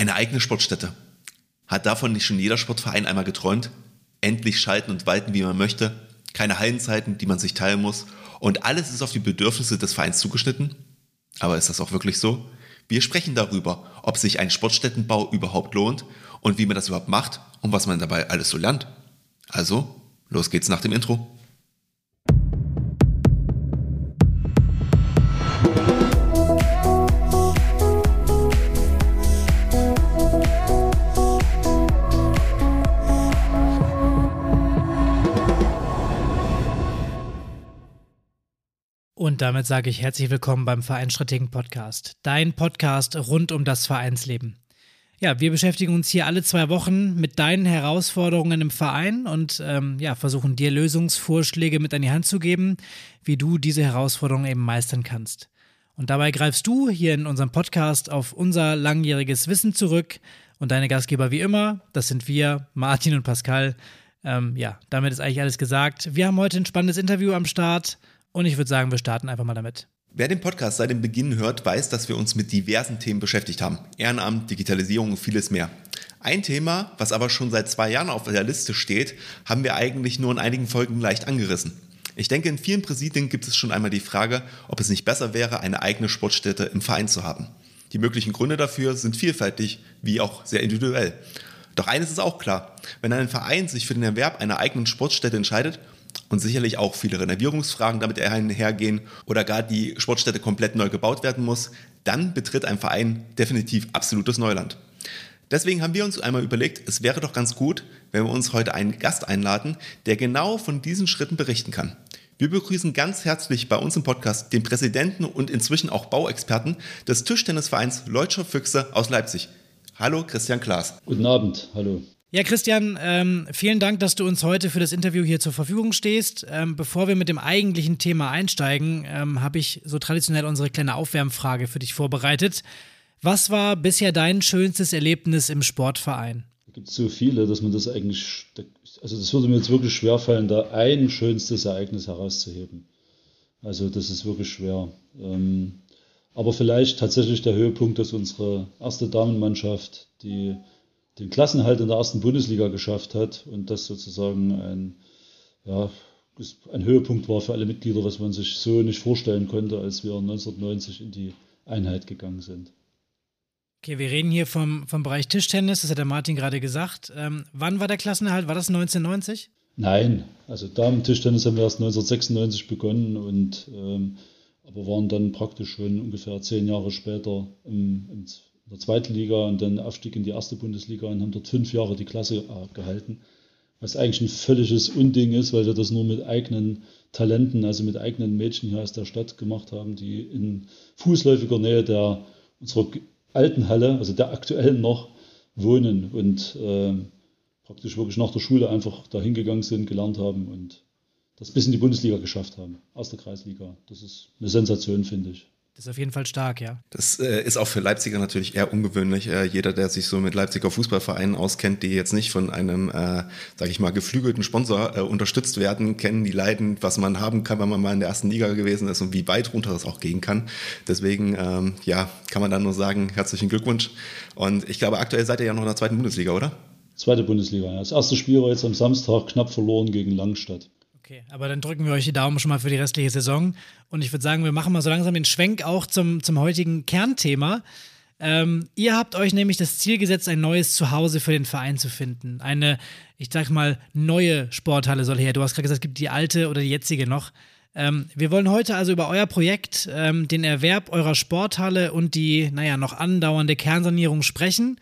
Eine eigene Sportstätte. Hat davon nicht schon jeder Sportverein einmal geträumt? Endlich schalten und walten, wie man möchte, keine Hallenzeiten, die man sich teilen muss und alles ist auf die Bedürfnisse des Vereins zugeschnitten? Aber ist das auch wirklich so? Wir sprechen darüber, ob sich ein Sportstättenbau überhaupt lohnt und wie man das überhaupt macht und was man dabei alles so lernt. Also, los geht's nach dem Intro. Und damit sage ich herzlich willkommen beim Vereinsstrategen Podcast, dein Podcast rund um das Vereinsleben. Ja, wir beschäftigen uns hier alle zwei Wochen mit deinen Herausforderungen im Verein und ähm, ja, versuchen dir Lösungsvorschläge mit an die Hand zu geben, wie du diese Herausforderungen eben meistern kannst. Und dabei greifst du hier in unserem Podcast auf unser langjähriges Wissen zurück und deine Gastgeber wie immer, das sind wir, Martin und Pascal. Ähm, ja, damit ist eigentlich alles gesagt. Wir haben heute ein spannendes Interview am Start und ich würde sagen, wir starten einfach mal damit. Wer den Podcast seit dem Beginn hört, weiß, dass wir uns mit diversen Themen beschäftigt haben. Ehrenamt, Digitalisierung und vieles mehr. Ein Thema, was aber schon seit zwei Jahren auf der Liste steht, haben wir eigentlich nur in einigen Folgen leicht angerissen. Ich denke, in vielen Präsidien gibt es schon einmal die Frage, ob es nicht besser wäre, eine eigene Sportstätte im Verein zu haben. Die möglichen Gründe dafür sind vielfältig, wie auch sehr individuell. Doch eines ist auch klar, wenn ein Verein sich für den Erwerb einer eigenen Sportstätte entscheidet, und sicherlich auch viele Renovierungsfragen damit einhergehen oder gar die Sportstätte komplett neu gebaut werden muss, dann betritt ein Verein definitiv absolutes Neuland. Deswegen haben wir uns einmal überlegt, es wäre doch ganz gut, wenn wir uns heute einen Gast einladen, der genau von diesen Schritten berichten kann. Wir begrüßen ganz herzlich bei uns im Podcast den Präsidenten und inzwischen auch Bauexperten des Tischtennisvereins Leutscher Füchse aus Leipzig. Hallo Christian Klaas. Guten Abend, hallo. Ja, Christian, ähm, vielen Dank, dass du uns heute für das Interview hier zur Verfügung stehst. Ähm, bevor wir mit dem eigentlichen Thema einsteigen, ähm, habe ich so traditionell unsere kleine Aufwärmfrage für dich vorbereitet. Was war bisher dein schönstes Erlebnis im Sportverein? Es gibt so viele, dass man das eigentlich, also das würde mir jetzt wirklich schwerfallen, da ein schönstes Ereignis herauszuheben. Also das ist wirklich schwer. Ähm, aber vielleicht tatsächlich der Höhepunkt, dass unsere erste Damenmannschaft, die den Klassenhalt in der ersten Bundesliga geschafft hat und das sozusagen ein, ja, ein Höhepunkt war für alle Mitglieder, was man sich so nicht vorstellen konnte, als wir 1990 in die Einheit gegangen sind. Okay, wir reden hier vom, vom Bereich Tischtennis, das hat der Martin gerade gesagt. Ähm, wann war der Klassenerhalt? War das 1990? Nein, also Damen-Tischtennis haben wir erst 1996 begonnen und ähm, aber waren dann praktisch schon ungefähr zehn Jahre später im, im in der zweiten Liga und dann Aufstieg in die erste Bundesliga und haben dort fünf Jahre die Klasse äh, gehalten. Was eigentlich ein völliges Unding ist, weil wir das nur mit eigenen Talenten, also mit eigenen Mädchen hier aus der Stadt gemacht haben, die in fußläufiger Nähe der unserer alten Halle, also der aktuellen noch, wohnen und äh, praktisch wirklich nach der Schule einfach dahin gegangen sind, gelernt haben und das bis in die Bundesliga geschafft haben, aus der Kreisliga. Das ist eine Sensation, finde ich. Das ist auf jeden Fall stark, ja. Das äh, ist auch für Leipziger natürlich eher ungewöhnlich. Äh, jeder, der sich so mit Leipziger Fußballvereinen auskennt, die jetzt nicht von einem, äh, sage ich mal, geflügelten Sponsor äh, unterstützt werden, kennen die Leiden, was man haben kann, wenn man mal in der ersten Liga gewesen ist und wie weit runter das auch gehen kann. Deswegen, ähm, ja, kann man dann nur sagen, herzlichen Glückwunsch. Und ich glaube, aktuell seid ihr ja noch in der zweiten Bundesliga, oder? Zweite Bundesliga, ja. Das erste Spiel war jetzt am Samstag knapp verloren gegen Langstadt. Okay, aber dann drücken wir euch die Daumen schon mal für die restliche Saison. Und ich würde sagen, wir machen mal so langsam den Schwenk auch zum, zum heutigen Kernthema. Ähm, ihr habt euch nämlich das Ziel gesetzt, ein neues Zuhause für den Verein zu finden. Eine, ich sag mal, neue Sporthalle soll her. Du hast gerade gesagt, es gibt die alte oder die jetzige noch. Ähm, wir wollen heute also über euer Projekt, ähm, den Erwerb eurer Sporthalle und die, naja, noch andauernde Kernsanierung sprechen.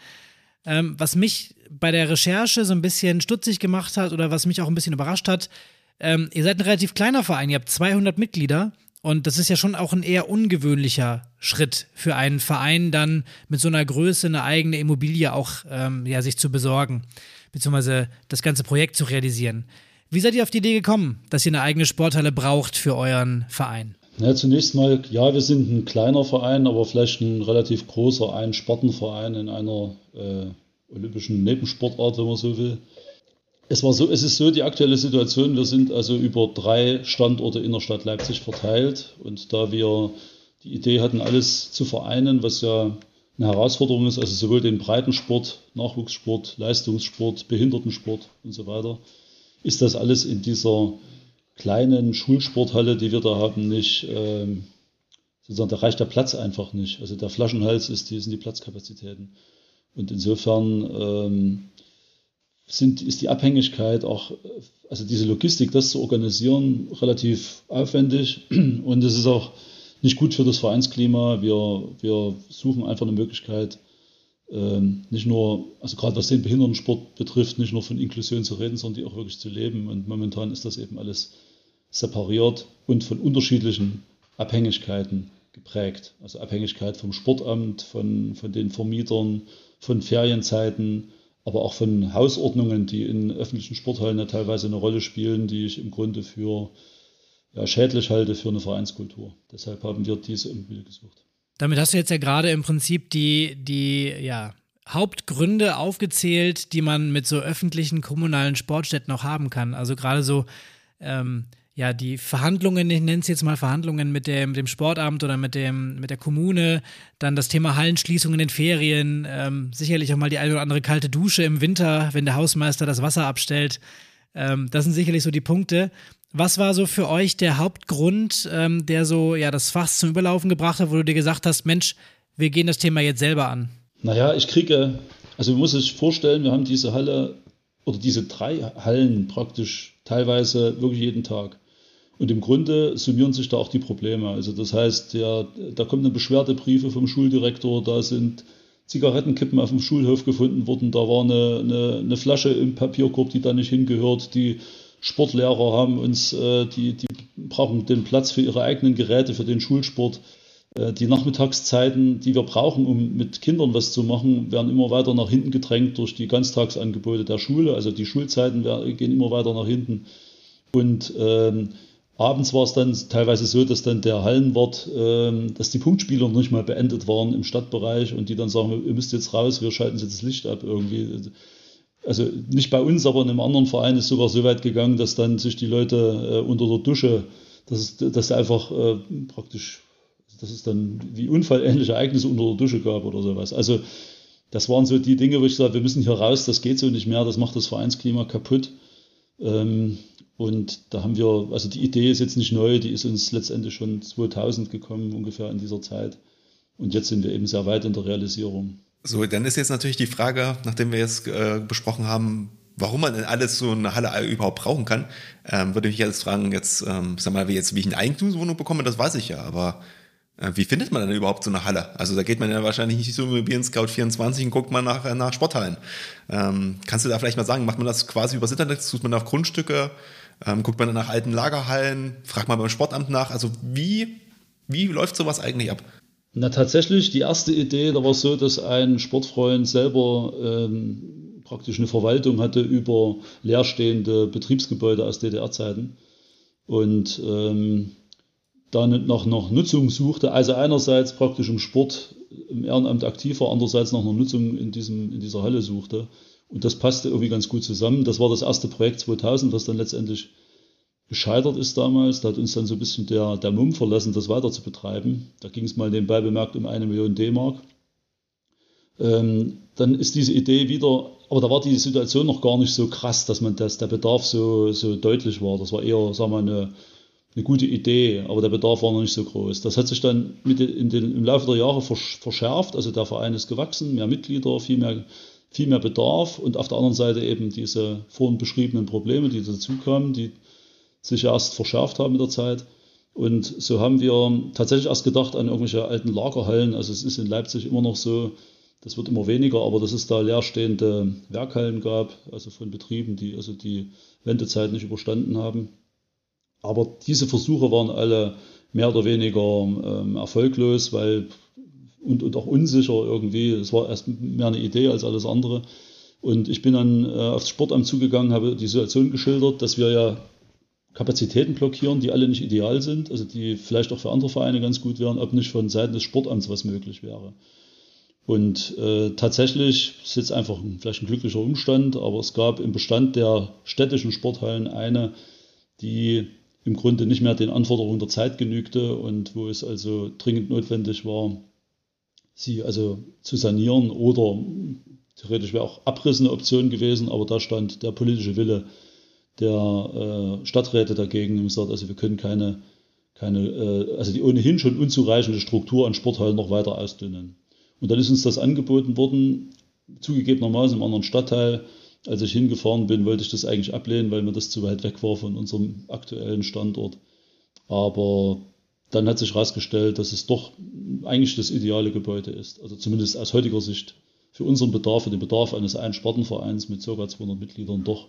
Ähm, was mich bei der Recherche so ein bisschen stutzig gemacht hat oder was mich auch ein bisschen überrascht hat, ähm, ihr seid ein relativ kleiner Verein, ihr habt 200 Mitglieder und das ist ja schon auch ein eher ungewöhnlicher Schritt für einen Verein, dann mit so einer Größe eine eigene Immobilie auch ähm, ja, sich zu besorgen, beziehungsweise das ganze Projekt zu realisieren. Wie seid ihr auf die Idee gekommen, dass ihr eine eigene Sporthalle braucht für euren Verein? Ja, zunächst mal, ja, wir sind ein kleiner Verein, aber vielleicht ein relativ großer, ein Sportenverein in einer äh, olympischen Nebensportart, wenn man so will. Es war so, es ist so die aktuelle Situation. Wir sind also über drei Standorte in der Stadt Leipzig verteilt und da wir die Idee hatten, alles zu vereinen, was ja eine Herausforderung ist, also sowohl den Breitensport, Nachwuchssport, Leistungssport, Behindertensport und so weiter, ist das alles in dieser kleinen Schulsporthalle, die wir da haben, nicht, ähm, sozusagen, da reicht der Platz einfach nicht. Also der Flaschenhals ist die, sind die Platzkapazitäten. Und insofern ähm, sind, ist die Abhängigkeit auch, also diese Logistik, das zu organisieren, relativ aufwendig. Und es ist auch nicht gut für das Vereinsklima. Wir, wir suchen einfach eine Möglichkeit, ähm, nicht nur, also gerade was den Behindertensport betrifft, nicht nur von Inklusion zu reden, sondern die auch wirklich zu leben. Und momentan ist das eben alles separiert und von unterschiedlichen Abhängigkeiten geprägt. Also Abhängigkeit vom Sportamt, von, von den Vermietern, von Ferienzeiten, aber auch von Hausordnungen, die in öffentlichen Sporthallen ja teilweise eine Rolle spielen, die ich im Grunde für ja, schädlich halte für eine Vereinskultur. Deshalb haben wir diese Immobilie gesucht. Damit hast du jetzt ja gerade im Prinzip die, die ja, Hauptgründe aufgezählt, die man mit so öffentlichen kommunalen Sportstätten auch haben kann. Also gerade so ähm, ja, die Verhandlungen, ich nenne es jetzt mal Verhandlungen mit dem, dem Sportamt oder mit, dem, mit der Kommune, dann das Thema Hallenschließung in den Ferien, ähm, sicherlich auch mal die eine oder andere kalte Dusche im Winter, wenn der Hausmeister das Wasser abstellt. Ähm, das sind sicherlich so die Punkte. Was war so für euch der Hauptgrund, ähm, der so ja das Fass zum Überlaufen gebracht hat, wo du dir gesagt hast, Mensch, wir gehen das Thema jetzt selber an? Naja, ich kriege, also man muss sich vorstellen, wir haben diese Halle oder diese drei Hallen praktisch teilweise wirklich jeden Tag. Und im Grunde summieren sich da auch die Probleme. Also das heißt, ja, da kommen dann Beschwerdebriefe vom Schuldirektor, da sind Zigarettenkippen auf dem Schulhof gefunden worden, da war eine, eine, eine Flasche im Papierkorb, die da nicht hingehört. Die Sportlehrer haben uns, äh, die, die brauchen den Platz für ihre eigenen Geräte, für den Schulsport. Äh, die Nachmittagszeiten, die wir brauchen, um mit Kindern was zu machen, werden immer weiter nach hinten gedrängt durch die Ganztagsangebote der Schule. Also die Schulzeiten gehen immer weiter nach hinten. Und ähm, Abends war es dann teilweise so, dass dann der Hallenwart, ähm, dass die Punktspiele noch nicht mal beendet waren im Stadtbereich und die dann sagen, ihr müsst jetzt raus, wir schalten jetzt das Licht ab irgendwie. Also nicht bei uns, aber in einem anderen Verein ist sogar so weit gegangen, dass dann sich die Leute äh, unter der Dusche, dass dass einfach äh, praktisch, dass es dann wie unfallähnliche Ereignisse unter der Dusche gab oder sowas. Also das waren so die Dinge, wo ich sage, wir müssen hier raus, das geht so nicht mehr, das macht das Vereinsklima kaputt. Ähm, und da haben wir, also die Idee ist jetzt nicht neu, die ist uns letztendlich schon 2000 gekommen, ungefähr in dieser Zeit. Und jetzt sind wir eben sehr weit in der Realisierung. So, dann ist jetzt natürlich die Frage, nachdem wir jetzt äh, besprochen haben, warum man denn alles so eine Halle überhaupt brauchen kann, ähm, würde ich jetzt fragen, jetzt, ähm, sag mal, wie, jetzt, wie ich eine Eigentumswohnung bekomme, das weiß ich ja, aber äh, wie findet man denn überhaupt so eine Halle? Also da geht man ja wahrscheinlich nicht so im Immobilien Scout 24 und guckt mal nach, äh, nach Sporthallen. Ähm, kannst du da vielleicht mal sagen, macht man das quasi übers Internet, sucht man auf Grundstücke, ähm, guckt man nach alten Lagerhallen, fragt mal beim Sportamt nach. Also wie, wie läuft sowas eigentlich ab? Na tatsächlich, die erste Idee, da war es so, dass ein Sportfreund selber ähm, praktisch eine Verwaltung hatte über leerstehende Betriebsgebäude aus DDR-Zeiten und ähm, dann nach, nach Nutzung suchte. Also einerseits praktisch im Sport, im Ehrenamt aktiv war, andererseits nach einer Nutzung in, diesem, in dieser Halle suchte. Und das passte irgendwie ganz gut zusammen. Das war das erste Projekt 2000, was dann letztendlich gescheitert ist damals. Da hat uns dann so ein bisschen der, der Mumm verlassen, das weiter zu betreiben. Da ging es mal nebenbei bemerkt um eine Million D-Mark. Ähm, dann ist diese Idee wieder, aber da war die Situation noch gar nicht so krass, dass man das, der Bedarf so, so deutlich war. Das war eher, sagen wir mal, eine, eine gute Idee, aber der Bedarf war noch nicht so groß. Das hat sich dann mit in den, im Laufe der Jahre verschärft. Also der Verein ist gewachsen, mehr Mitglieder, viel mehr viel mehr Bedarf und auf der anderen Seite eben diese vorhin beschriebenen Probleme, die dazukamen, die sich erst verschärft haben mit der Zeit. Und so haben wir tatsächlich erst gedacht an irgendwelche alten Lagerhallen. Also es ist in Leipzig immer noch so, das wird immer weniger, aber dass es da leerstehende Werkhallen gab, also von Betrieben, die also die Wendezeit nicht überstanden haben. Aber diese Versuche waren alle mehr oder weniger ähm, erfolglos, weil und, und auch unsicher irgendwie. Es war erst mehr eine Idee als alles andere. Und ich bin dann äh, aufs Sportamt zugegangen, habe die Situation geschildert, dass wir ja Kapazitäten blockieren, die alle nicht ideal sind, also die vielleicht auch für andere Vereine ganz gut wären, ob nicht von Seiten des Sportamts was möglich wäre. Und äh, tatsächlich ist jetzt einfach ein, vielleicht ein glücklicher Umstand, aber es gab im Bestand der städtischen Sporthallen eine, die im Grunde nicht mehr den Anforderungen der Zeit genügte und wo es also dringend notwendig war, sie also zu sanieren oder theoretisch wäre auch Abriss eine Option gewesen, aber da stand der politische Wille der äh, Stadträte dagegen und gesagt, also wir können keine, keine äh, also die ohnehin schon unzureichende Struktur an Sporthallen noch weiter ausdünnen. Und dann ist uns das angeboten worden, zugegebenermaßen im anderen Stadtteil. Als ich hingefahren bin, wollte ich das eigentlich ablehnen, weil mir das zu weit weg war von unserem aktuellen Standort. Aber dann hat sich herausgestellt, dass es doch eigentlich das ideale Gebäude ist. Also zumindest aus heutiger Sicht für unseren Bedarf, für den Bedarf eines Einspartenvereins mit ca. 200 Mitgliedern doch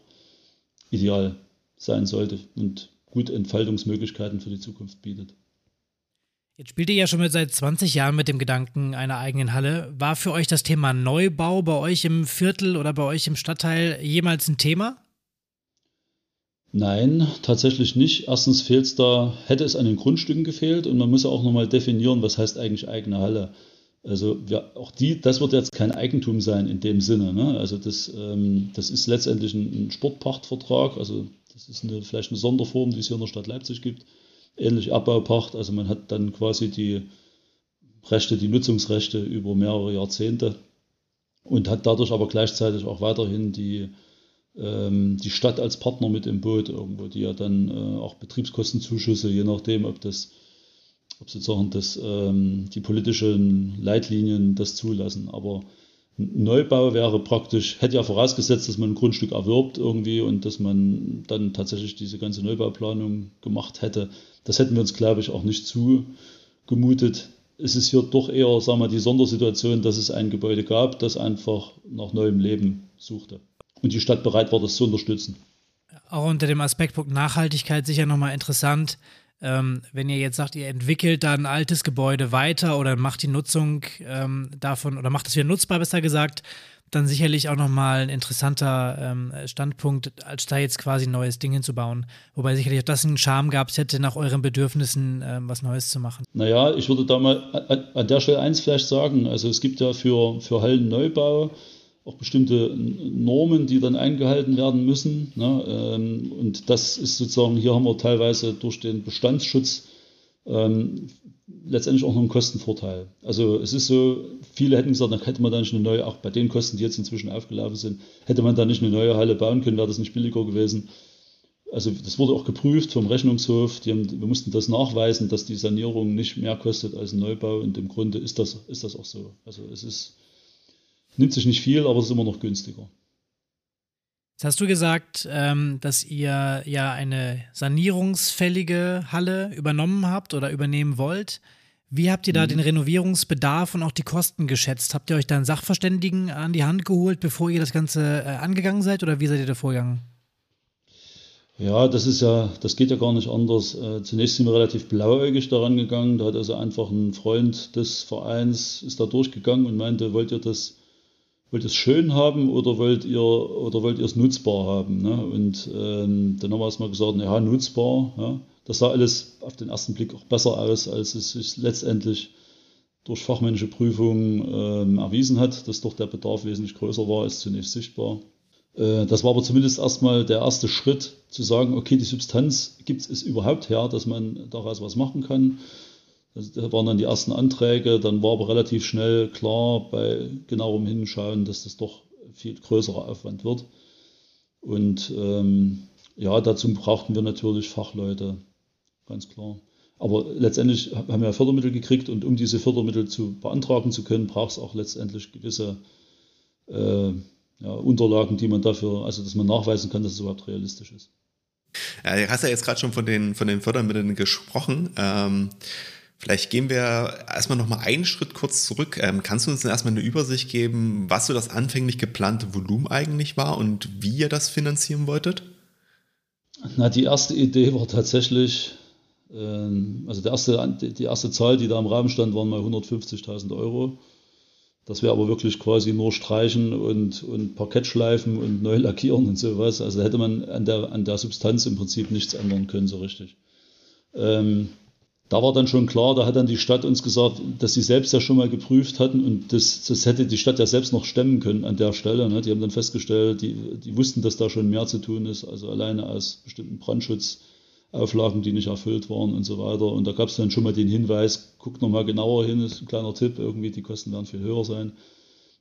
ideal sein sollte und gute Entfaltungsmöglichkeiten für die Zukunft bietet. Jetzt spielt ihr ja schon seit 20 Jahren mit dem Gedanken einer eigenen Halle. War für euch das Thema Neubau bei euch im Viertel oder bei euch im Stadtteil jemals ein Thema? Nein, tatsächlich nicht. Erstens fehlt es da, hätte es an den Grundstücken gefehlt und man muss ja auch nochmal definieren, was heißt eigentlich eigene Halle. Also wir, auch die, das wird jetzt kein Eigentum sein in dem Sinne. Ne? Also das, ähm, das ist letztendlich ein, ein, Sportpachtvertrag. Also das ist eine, vielleicht eine Sonderform, die es hier in der Stadt Leipzig gibt. Ähnlich Abbaupacht. Also man hat dann quasi die Rechte, die Nutzungsrechte über mehrere Jahrzehnte und hat dadurch aber gleichzeitig auch weiterhin die, die Stadt als Partner mit im Boot irgendwo, die ja dann äh, auch Betriebskostenzuschüsse, je nachdem, ob das ob sozusagen das, ähm, die politischen Leitlinien das zulassen. Aber ein Neubau wäre praktisch, hätte ja vorausgesetzt, dass man ein Grundstück erwirbt irgendwie und dass man dann tatsächlich diese ganze Neubauplanung gemacht hätte. Das hätten wir uns, glaube ich, auch nicht zugemutet. Es ist hier doch eher, sagen wir, die Sondersituation, dass es ein Gebäude gab, das einfach nach neuem Leben suchte. Und die Stadt bereit war, das zu unterstützen. Auch unter dem Aspektpunkt Nachhaltigkeit sicher nochmal interessant. Ähm, wenn ihr jetzt sagt, ihr entwickelt da ein altes Gebäude weiter oder macht die Nutzung ähm, davon oder macht es wieder nutzbar, besser gesagt, dann sicherlich auch nochmal ein interessanter ähm, Standpunkt, als da jetzt quasi ein neues Ding hinzubauen. Wobei sicherlich auch das einen Charme gab, es hätte nach euren Bedürfnissen ähm, was Neues zu machen. Naja, ich würde da mal an, der Stelle eins vielleicht sagen. Also es gibt ja für, für Hallenneubau auch bestimmte Normen, die dann eingehalten werden müssen. Ne? Ähm, und das ist sozusagen, hier haben wir teilweise durch den Bestandsschutz ähm, letztendlich auch noch einen Kostenvorteil. Also es ist so, viele hätten gesagt, dann hätte man da nicht eine neue, auch bei den Kosten, die jetzt inzwischen aufgelaufen sind, hätte man da nicht eine neue Halle bauen können, wäre das nicht billiger gewesen. Also das wurde auch geprüft vom Rechnungshof. Haben, wir mussten das nachweisen, dass die Sanierung nicht mehr kostet als ein Neubau und im Grunde ist das, ist das auch so. Also es ist Nimmt sich nicht viel, aber es ist immer noch günstiger. Jetzt hast du gesagt, ähm, dass ihr ja eine sanierungsfällige Halle übernommen habt oder übernehmen wollt. Wie habt ihr da mhm. den Renovierungsbedarf und auch die Kosten geschätzt? Habt ihr euch da einen Sachverständigen an die Hand geholt, bevor ihr das Ganze äh, angegangen seid oder wie seid ihr da vorgegangen? Ja, das ist ja, das geht ja gar nicht anders. Äh, zunächst sind wir relativ blauäugig daran gegangen. Da hat also einfach ein Freund des Vereins ist da durchgegangen und meinte, wollt ihr das wollt ihr es schön haben oder wollt ihr oder wollt ihr es nutzbar haben? Ne? Und ähm, dann haben wir erstmal gesagt, ja, nutzbar. Ja? Das sah alles auf den ersten Blick auch besser aus, als es sich letztendlich durch fachmännische Prüfungen ähm, erwiesen hat, dass doch der Bedarf wesentlich größer war als zunächst sichtbar. Äh, das war aber zumindest erstmal der erste Schritt, zu sagen, okay, die Substanz gibt es überhaupt her, dass man daraus was machen kann. Das waren dann die ersten Anträge, dann war aber relativ schnell klar bei genauerem Hinschauen, dass das doch viel größerer Aufwand wird. Und ähm, ja, dazu brauchten wir natürlich Fachleute, ganz klar. Aber letztendlich haben wir Fördermittel gekriegt und um diese Fördermittel zu beantragen zu können, braucht es auch letztendlich gewisse äh, ja, Unterlagen, die man dafür, also dass man nachweisen kann, dass es überhaupt realistisch ist. Ja, du hast ja jetzt gerade schon von den, von den Fördermitteln gesprochen. Ähm Vielleicht gehen wir erstmal nochmal einen Schritt kurz zurück. Ähm, kannst du uns denn erstmal eine Übersicht geben, was so das anfänglich geplante Volumen eigentlich war und wie ihr das finanzieren wolltet? Na, die erste Idee war tatsächlich, ähm, also der erste, die erste Zahl, die da im Rahmen stand, waren mal 150.000 Euro. Das wäre aber wirklich quasi nur streichen und, und Parkettschleifen und neu lackieren und sowas. Also da hätte man an der, an der Substanz im Prinzip nichts ändern können so richtig. Ähm, da war dann schon klar, da hat dann die Stadt uns gesagt, dass sie selbst ja schon mal geprüft hatten und das, das hätte die Stadt ja selbst noch stemmen können an der Stelle. Ne? Die haben dann festgestellt, die, die wussten, dass da schon mehr zu tun ist, also alleine aus bestimmten Brandschutz. Auflagen, die nicht erfüllt waren und so weiter. Und da gab es dann schon mal den Hinweis, guckt nochmal genauer hin, ist ein kleiner Tipp, irgendwie die Kosten werden viel höher sein.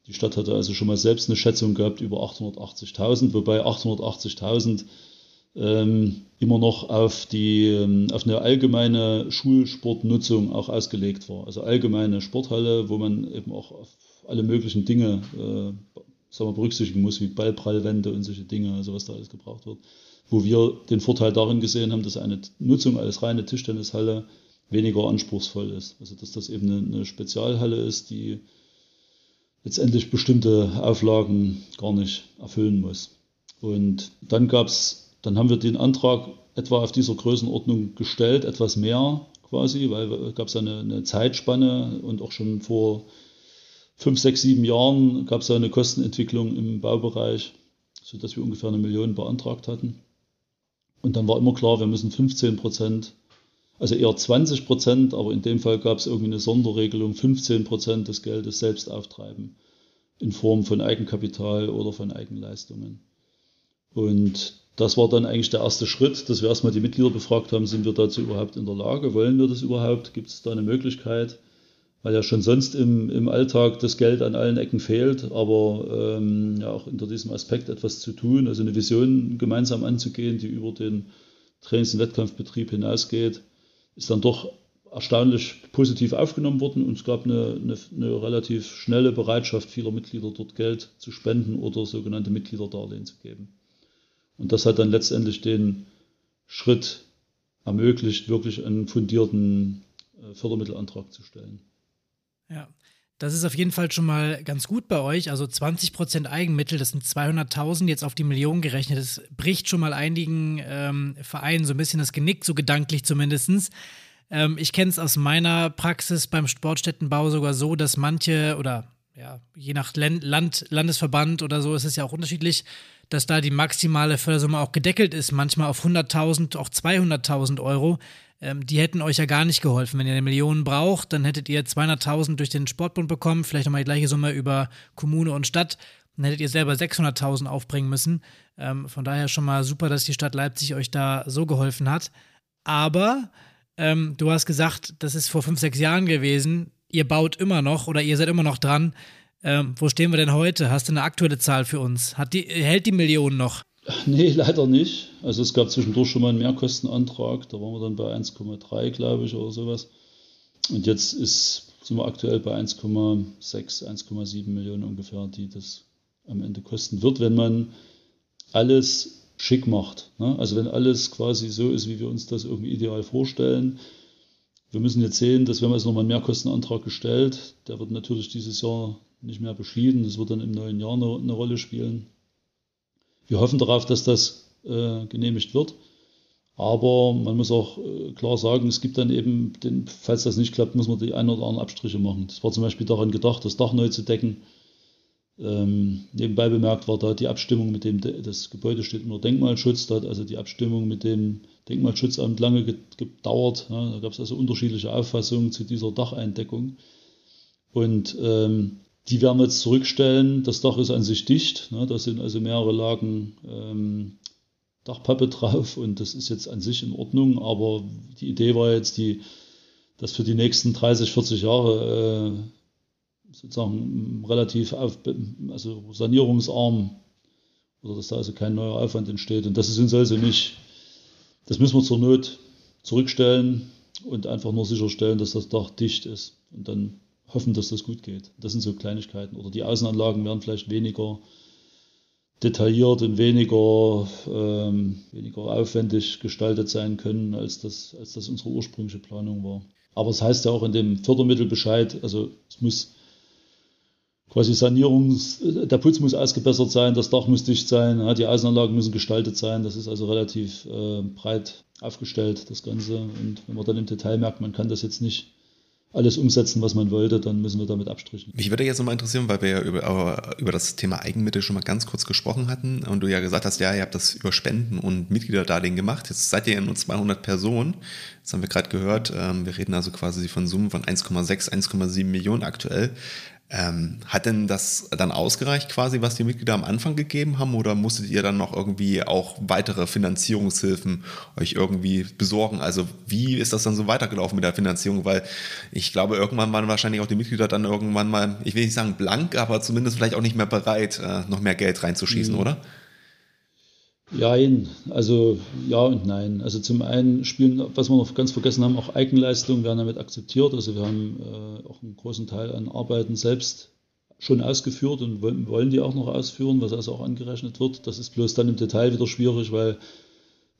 Die Stadt hatte also schon mal selbst eine Schätzung gehabt über 880.000, wobei 880.000 ähm, immer noch auf, die, ähm, auf eine allgemeine Schulsportnutzung auch ausgelegt war. Also allgemeine Sporthalle, wo man eben auch auf alle möglichen Dinge äh, sagen wir, berücksichtigen muss, wie Ballprallwände und solche Dinge, also was da alles gebraucht wird. Wo wir den Vorteil darin gesehen haben, dass eine Nutzung als reine Tischtennishalle weniger anspruchsvoll ist. Also dass das eben eine, eine Spezialhalle ist, die letztendlich bestimmte Auflagen gar nicht erfüllen muss. Und dann gab's, dann haben wir den Antrag etwa auf dieser Größenordnung gestellt, etwas mehr quasi, weil gab es eine, eine Zeitspanne und auch schon vor fünf, sechs, sieben Jahren gab es eine Kostenentwicklung im Baubereich, sodass wir ungefähr eine Million beantragt hatten. Und dann war immer klar, wir müssen 15 Prozent, also eher 20 Prozent, aber in dem Fall gab es irgendwie eine Sonderregelung, 15 Prozent des Geldes selbst auftreiben in Form von Eigenkapital oder von Eigenleistungen. Und das war dann eigentlich der erste Schritt, dass wir erstmal die Mitglieder befragt haben, sind wir dazu überhaupt in der Lage, wollen wir das überhaupt, gibt es da eine Möglichkeit? weil ja schon sonst im, im Alltag das Geld an allen Ecken fehlt, aber ähm, ja auch unter diesem Aspekt etwas zu tun, also eine Vision gemeinsam anzugehen, die über den Trainings- und Wettkampfbetrieb hinausgeht, ist dann doch erstaunlich positiv aufgenommen worden und es gab eine, eine, eine relativ schnelle Bereitschaft vieler Mitglieder dort Geld zu spenden oder sogenannte Mitgliederdarlehen zu geben. Und das hat dann letztendlich den Schritt ermöglicht, wirklich einen fundierten äh, Fördermittelantrag zu stellen. Ja. Das ist auf jeden Fall schon mal ganz gut bei euch. Also 20% Eigenmittel, das sind 200.000 jetzt auf die Million gerechnet. Das bricht schon mal einigen ähm, Vereinen so ein bisschen das Genick, so gedanklich zumindest. Ähm, ich kenne es aus meiner Praxis beim Sportstättenbau sogar so, dass manche oder ja, je nach Land, Landesverband oder so ist es ja auch unterschiedlich, dass da die maximale Fördersumme auch gedeckelt ist, manchmal auf 100.000, auch 200.000 Euro ähm, die hätten euch ja gar nicht geholfen. Wenn ihr eine Million braucht, dann hättet ihr 200.000 durch den Sportbund bekommen, vielleicht nochmal die gleiche Summe über Kommune und Stadt. Dann hättet ihr selber 600.000 aufbringen müssen. Ähm, von daher schon mal super, dass die Stadt Leipzig euch da so geholfen hat. Aber ähm, du hast gesagt, das ist vor fünf, sechs Jahren gewesen. Ihr baut immer noch oder ihr seid immer noch dran. Ähm, wo stehen wir denn heute? Hast du eine aktuelle Zahl für uns? Die, hält die Million noch? Nee, leider nicht. Also es gab zwischendurch schon mal einen Mehrkostenantrag, da waren wir dann bei 1,3, glaube ich, oder sowas. Und jetzt ist, sind wir aktuell bei 1,6, 1,7 Millionen ungefähr, die das am Ende kosten wird, wenn man alles schick macht. Ne? Also wenn alles quasi so ist, wie wir uns das irgendwie ideal vorstellen. Wir müssen jetzt sehen, dass wir haben jetzt nochmal einen Mehrkostenantrag gestellt. Der wird natürlich dieses Jahr nicht mehr beschieden. Das wird dann im neuen Jahr eine, eine Rolle spielen. Wir hoffen darauf, dass das äh, genehmigt wird. Aber man muss auch äh, klar sagen, es gibt dann eben, den, falls das nicht klappt, muss man die ein oder anderen Abstriche machen. Das war zum Beispiel daran gedacht, das Dach neu zu decken. Ähm, nebenbei bemerkt war da die Abstimmung mit dem, das Gebäude steht unter Denkmalschutz, da hat also die Abstimmung mit dem Denkmalschutzamt lange gedauert. Ja, da gab es also unterschiedliche Auffassungen zu dieser Dacheindeckung. Und ähm, die werden wir jetzt zurückstellen. Das Dach ist an sich dicht. Ne? Da sind also mehrere Lagen ähm, Dachpappe drauf und das ist jetzt an sich in Ordnung. Aber die Idee war jetzt, die, das für die nächsten 30, 40 Jahre äh, sozusagen relativ auf, also sanierungsarm oder dass da also kein neuer Aufwand entsteht. Und das ist uns also nicht, das müssen wir zur Not zurückstellen und einfach nur sicherstellen, dass das Dach dicht ist. Und dann hoffen, dass das gut geht. Das sind so Kleinigkeiten. Oder die Außenanlagen werden vielleicht weniger detailliert und weniger, ähm, weniger aufwendig gestaltet sein können, als das, als das unsere ursprüngliche Planung war. Aber es das heißt ja auch in dem Fördermittelbescheid, also es muss quasi Sanierungs, der Putz muss ausgebessert sein, das Dach muss dicht sein, die Außenanlagen müssen gestaltet sein. Das ist also relativ äh, breit aufgestellt, das Ganze. Und wenn man dann im Detail merkt, man kann das jetzt nicht alles umsetzen, was man wollte, dann müssen wir damit abstrichen. Mich würde jetzt nochmal interessieren, weil wir ja über, über das Thema Eigenmittel schon mal ganz kurz gesprochen hatten und du ja gesagt hast, ja, ihr habt das über Spenden und Mitgliederdarlehen gemacht. Jetzt seid ihr ja nur 200 Personen. Das haben wir gerade gehört. Ähm, wir reden also quasi von Summen von 1,6, 1,7 Millionen aktuell. Ähm, hat denn das dann ausgereicht quasi, was die Mitglieder am Anfang gegeben haben oder musstet ihr dann noch irgendwie auch weitere Finanzierungshilfen euch irgendwie besorgen? Also wie ist das dann so weitergelaufen mit der Finanzierung? Weil ich glaube, irgendwann waren wahrscheinlich auch die Mitglieder dann irgendwann mal, ich will nicht sagen blank, aber zumindest vielleicht auch nicht mehr bereit, äh, noch mehr Geld reinzuschießen, mhm. oder? Ja, also ja und nein. Also zum einen spielen, was wir noch ganz vergessen haben, auch Eigenleistungen werden damit akzeptiert. Also wir haben äh, auch einen großen Teil an Arbeiten selbst schon ausgeführt und wollen die auch noch ausführen, was also auch angerechnet wird. Das ist bloß dann im Detail wieder schwierig, weil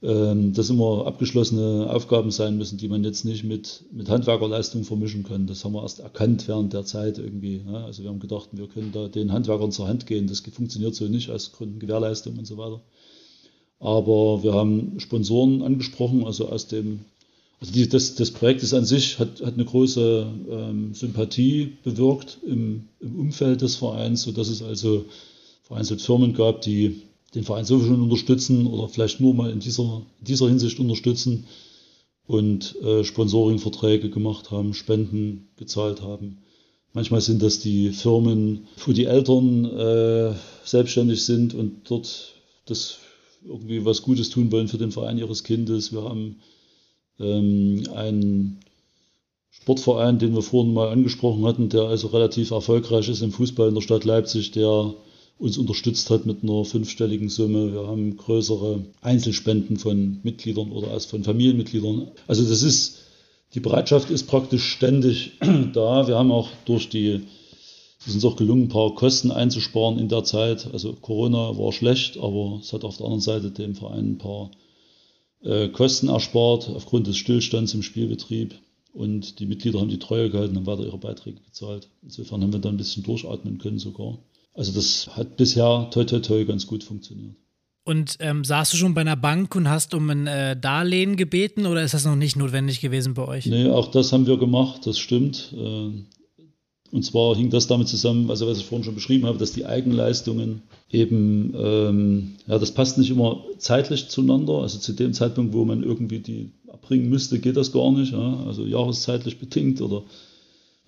ähm, das immer abgeschlossene Aufgaben sein müssen, die man jetzt nicht mit, mit Handwerkerleistung vermischen kann. Das haben wir erst erkannt während der Zeit irgendwie. Ja? Also wir haben gedacht, wir können da den Handwerkern zur Hand gehen. Das funktioniert so nicht aus Gründen Gewährleistung und so weiter. Aber wir haben Sponsoren angesprochen, also aus dem, also die, das, das Projekt ist an sich hat, hat eine große ähm, Sympathie bewirkt im, im Umfeld des Vereins, sodass es also vereinzelt Firmen gab, die den Verein so schon unterstützen oder vielleicht nur mal in dieser, in dieser Hinsicht unterstützen und äh, Sponsoringverträge gemacht haben, Spenden gezahlt haben. Manchmal sind das die Firmen, wo die Eltern äh, selbstständig sind und dort das irgendwie was Gutes tun wollen für den Verein ihres Kindes. Wir haben ähm, einen Sportverein, den wir vorhin mal angesprochen hatten, der also relativ erfolgreich ist im Fußball in der Stadt Leipzig, der uns unterstützt hat mit einer fünfstelligen Summe. Wir haben größere Einzelspenden von Mitgliedern oder aus von Familienmitgliedern. Also das ist, die Bereitschaft ist praktisch ständig da. Wir haben auch durch die ist uns auch gelungen, ein paar Kosten einzusparen in der Zeit. Also Corona war schlecht, aber es hat auf der anderen Seite dem Verein ein paar äh, Kosten erspart aufgrund des Stillstands im Spielbetrieb. Und die Mitglieder haben die Treue gehalten und weiter ihre Beiträge gezahlt. Insofern haben wir da ein bisschen durchatmen können sogar. Also das hat bisher toi toi toi ganz gut funktioniert. Und ähm, saßt du schon bei einer Bank und hast um ein äh, Darlehen gebeten oder ist das noch nicht notwendig gewesen bei euch? Nee, auch das haben wir gemacht, das stimmt. Äh, und zwar hing das damit zusammen, also was ich vorhin schon beschrieben habe, dass die Eigenleistungen eben, ähm, ja, das passt nicht immer zeitlich zueinander. Also zu dem Zeitpunkt, wo man irgendwie die abbringen müsste, geht das gar nicht. Ja? Also jahreszeitlich bedingt oder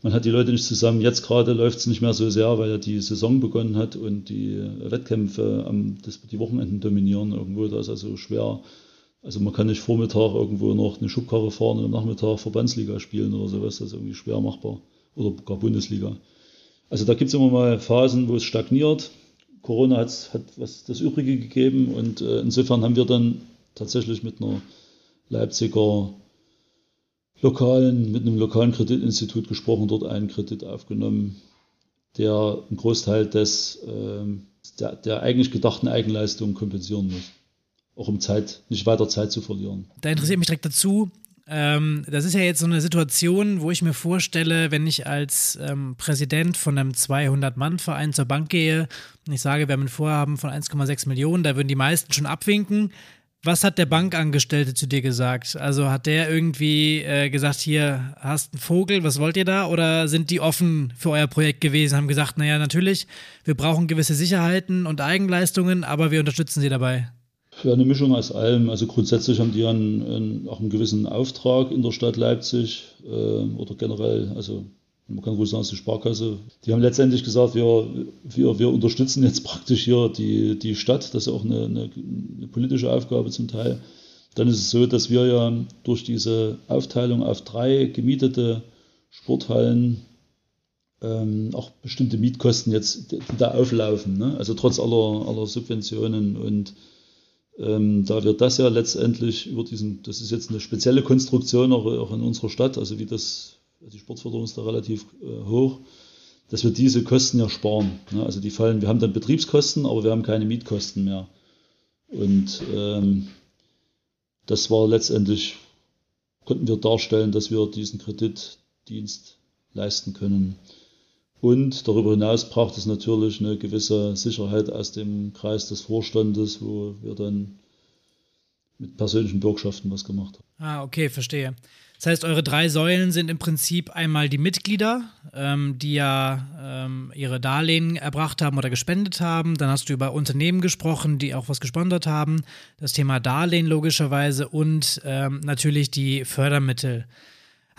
man hat die Leute nicht zusammen. Jetzt gerade läuft es nicht mehr so sehr, weil ja die Saison begonnen hat und die Wettkämpfe am, das, die Wochenenden dominieren irgendwo. Da ist also schwer. Also man kann nicht Vormittag irgendwo noch eine Schubkarre fahren und am Nachmittag Verbandsliga spielen oder sowas. Das ist irgendwie schwer machbar oder gar Bundesliga. Also da gibt es immer mal Phasen, wo es stagniert. Corona hat, hat was das Übrige gegeben und äh, insofern haben wir dann tatsächlich mit einer Leipziger lokalen, mit einem lokalen Kreditinstitut gesprochen, dort einen Kredit aufgenommen, der einen Großteil des, äh, der, der eigentlich gedachten Eigenleistung kompensieren muss. Auch um Zeit, nicht weiter Zeit zu verlieren. Da interessiert mich direkt dazu, ähm, das ist ja jetzt so eine Situation, wo ich mir vorstelle, wenn ich als ähm, Präsident von einem 200-Mann-Verein zur Bank gehe und ich sage, wir haben ein Vorhaben von 1,6 Millionen, da würden die meisten schon abwinken. Was hat der Bankangestellte zu dir gesagt? Also hat der irgendwie äh, gesagt, hier hast einen Vogel, was wollt ihr da? Oder sind die offen für euer Projekt gewesen, haben gesagt, naja, natürlich, wir brauchen gewisse Sicherheiten und Eigenleistungen, aber wir unterstützen sie dabei? Ja, eine Mischung aus allem. Also grundsätzlich haben die einen, einen, auch einen gewissen Auftrag in der Stadt Leipzig äh, oder generell, also man kann ruhig sagen, es ist die Sparkasse. Die haben letztendlich gesagt, wir, wir, wir unterstützen jetzt praktisch hier die, die Stadt. Das ist auch eine, eine, eine politische Aufgabe zum Teil. Dann ist es so, dass wir ja durch diese Aufteilung auf drei gemietete Sporthallen ähm, auch bestimmte Mietkosten jetzt da auflaufen. Ne? Also trotz aller, aller Subventionen und ähm, da wir das ja letztendlich über diesen, das ist jetzt eine spezielle Konstruktion auch, auch in unserer Stadt, also wie das, die Sportförderung ist da relativ äh, hoch, dass wir diese Kosten ja sparen. Ne? Also die fallen, wir haben dann Betriebskosten, aber wir haben keine Mietkosten mehr. Und ähm, das war letztendlich, konnten wir darstellen, dass wir diesen Kreditdienst leisten können. Und darüber hinaus braucht es natürlich eine gewisse Sicherheit aus dem Kreis des Vorstandes, wo wir dann mit persönlichen Bürgschaften was gemacht haben. Ah, okay, verstehe. Das heißt, eure drei Säulen sind im Prinzip einmal die Mitglieder, ähm, die ja ähm, ihre Darlehen erbracht haben oder gespendet haben. Dann hast du über Unternehmen gesprochen, die auch was gesponsert haben. Das Thema Darlehen logischerweise und ähm, natürlich die Fördermittel.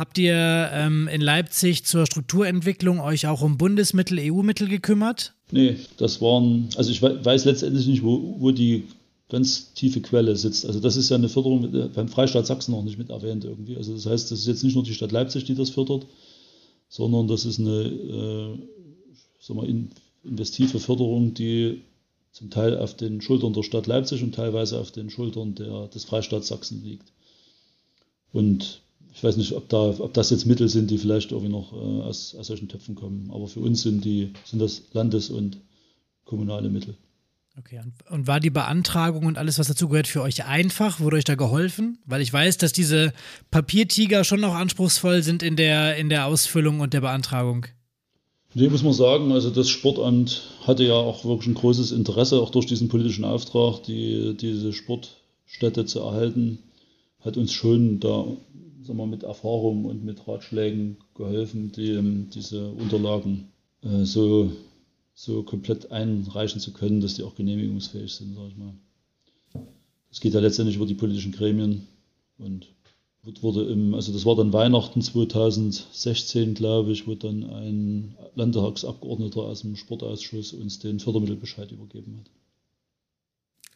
Habt ihr ähm, in Leipzig zur Strukturentwicklung euch auch um Bundesmittel, EU-Mittel gekümmert? Nee, das waren, also ich weiß letztendlich nicht, wo, wo die ganz tiefe Quelle sitzt. Also das ist ja eine Förderung beim Freistaat Sachsen noch nicht mit erwähnt irgendwie. Also das heißt, das ist jetzt nicht nur die Stadt Leipzig, die das fördert, sondern das ist eine äh, sag mal, investive Förderung, die zum Teil auf den Schultern der Stadt Leipzig und teilweise auf den Schultern der, des Freistaats Sachsen liegt. Und ich weiß nicht, ob, da, ob das jetzt Mittel sind, die vielleicht irgendwie noch äh, aus, aus solchen Töpfen kommen. Aber für uns sind, die, sind das Landes- und kommunale Mittel. Okay, und war die Beantragung und alles, was dazugehört, für euch einfach? Wurde euch da geholfen? Weil ich weiß, dass diese Papiertiger schon noch anspruchsvoll sind in der, in der Ausfüllung und der Beantragung. Nee, muss man sagen, also das Sportamt hatte ja auch wirklich ein großes Interesse, auch durch diesen politischen Auftrag, die, diese Sportstätte zu erhalten, hat uns schon da sagen wir, mit Erfahrung und mit Ratschlägen geholfen, die, diese Unterlagen äh, so, so komplett einreichen zu können, dass die auch genehmigungsfähig sind, sag ich mal. Es geht ja letztendlich über die politischen Gremien und wurde im, also das war dann Weihnachten 2016, glaube ich, wo dann ein Landtagsabgeordneter aus dem Sportausschuss uns den Fördermittelbescheid übergeben hat.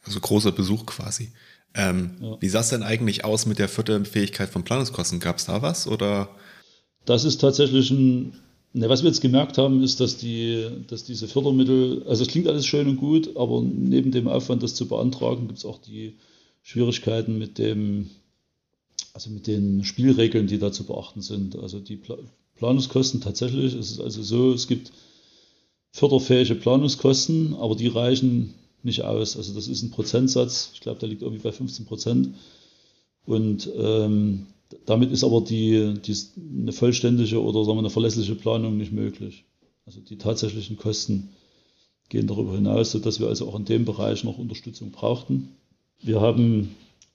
Also großer Besuch quasi. Ähm, ja. Wie sah es denn eigentlich aus mit der Förderfähigkeit von Planungskosten? Gab es da was oder? Das ist tatsächlich ein, ne, was wir jetzt gemerkt haben, ist, dass die, dass diese Fördermittel, also es klingt alles schön und gut, aber neben dem Aufwand, das zu beantragen, gibt es auch die Schwierigkeiten mit dem also mit den Spielregeln, die da zu beachten sind. Also die Planungskosten tatsächlich, es ist also so, es gibt förderfähige Planungskosten, aber die reichen nicht aus. Also das ist ein Prozentsatz, ich glaube, der liegt irgendwie bei 15 Prozent. Und ähm, damit ist aber die, die, eine vollständige oder sagen wir, eine verlässliche Planung nicht möglich. Also die tatsächlichen Kosten gehen darüber hinaus, sodass wir also auch in dem Bereich noch Unterstützung brauchten. Wir haben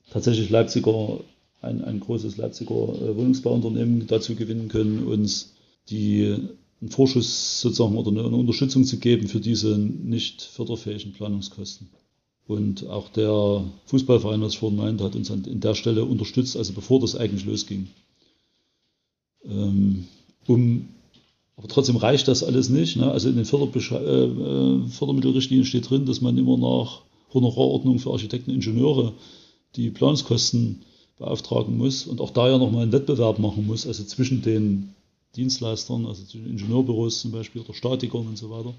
tatsächlich Leipziger ein, ein großes Leipziger äh, Wohnungsbauunternehmen dazu gewinnen können, uns die, einen Vorschuss sozusagen oder eine, eine Unterstützung zu geben für diese nicht förderfähigen Planungskosten. Und auch der Fußballverein, was ich vorhin meinte, hat uns an, in der Stelle unterstützt, also bevor das eigentlich losging. Ähm, um, aber trotzdem reicht das alles nicht. Ne? Also in den äh, äh, Fördermittelrichtlinien steht drin, dass man immer nach Honorarordnung für Architekten und Ingenieure die Planungskosten beauftragen muss und auch da ja nochmal einen Wettbewerb machen muss, also zwischen den Dienstleistern, also zwischen Ingenieurbüros zum Beispiel oder Statikern und so weiter.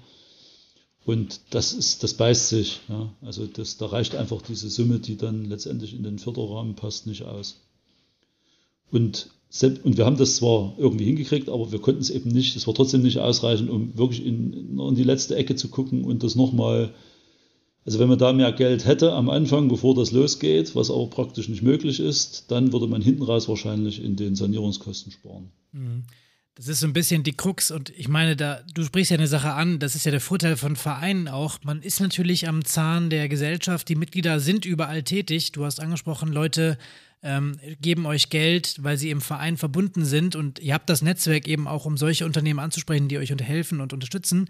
Und das ist, das beißt sich. Ja. Also das, da reicht einfach diese Summe, die dann letztendlich in den Förderrahmen passt, nicht aus. Und, und wir haben das zwar irgendwie hingekriegt, aber wir konnten es eben nicht, es war trotzdem nicht ausreichend, um wirklich in, in die letzte Ecke zu gucken und das nochmal also wenn man da mehr Geld hätte am Anfang, bevor das losgeht, was aber praktisch nicht möglich ist, dann würde man hinten raus wahrscheinlich in den Sanierungskosten sparen. Mhm. Das ist so ein bisschen die Krux und ich meine, da du sprichst ja eine Sache an, das ist ja der Vorteil von Vereinen auch. Man ist natürlich am Zahn der Gesellschaft, die Mitglieder sind überall tätig. Du hast angesprochen, Leute ähm, geben euch Geld, weil sie im Verein verbunden sind und ihr habt das Netzwerk eben auch, um solche Unternehmen anzusprechen, die euch helfen und unterstützen.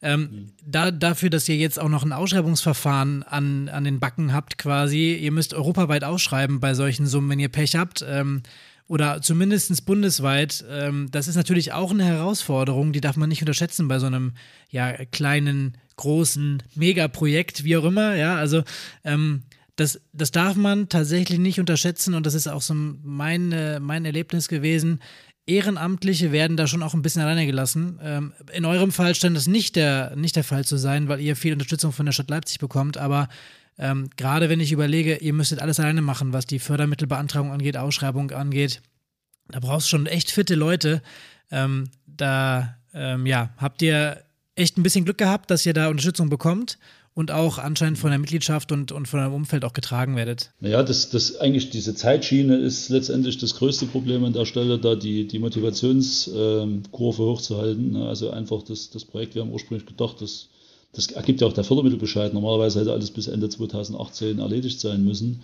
Ähm, da, dafür, dass ihr jetzt auch noch ein Ausschreibungsverfahren an, an den Backen habt, quasi, ihr müsst europaweit ausschreiben bei solchen Summen, wenn ihr Pech habt. Ähm, oder zumindest bundesweit. Ähm, das ist natürlich auch eine Herausforderung, die darf man nicht unterschätzen bei so einem ja, kleinen, großen Megaprojekt, wie auch immer. Ja, also ähm, das, das darf man tatsächlich nicht unterschätzen und das ist auch so mein, äh, mein Erlebnis gewesen. Ehrenamtliche werden da schon auch ein bisschen alleine gelassen. Ähm, in eurem Fall stand das nicht der, nicht der Fall zu sein, weil ihr viel Unterstützung von der Stadt Leipzig bekommt. Aber ähm, gerade wenn ich überlege, ihr müsstet alles alleine machen, was die Fördermittelbeantragung angeht, Ausschreibung angeht, da brauchst du schon echt fitte Leute. Ähm, da ähm, ja, habt ihr echt ein bisschen Glück gehabt, dass ihr da Unterstützung bekommt und auch anscheinend von der Mitgliedschaft und, und von eurem Umfeld auch getragen werdet. Naja, das, das eigentlich diese Zeitschiene ist letztendlich das größte Problem an der Stelle, da die, die Motivationskurve hochzuhalten. Ne? Also einfach das, das Projekt, wir haben ursprünglich gedacht, das, das ergibt ja auch der Fördermittelbescheid. Normalerweise hätte alles bis Ende 2018 erledigt sein müssen.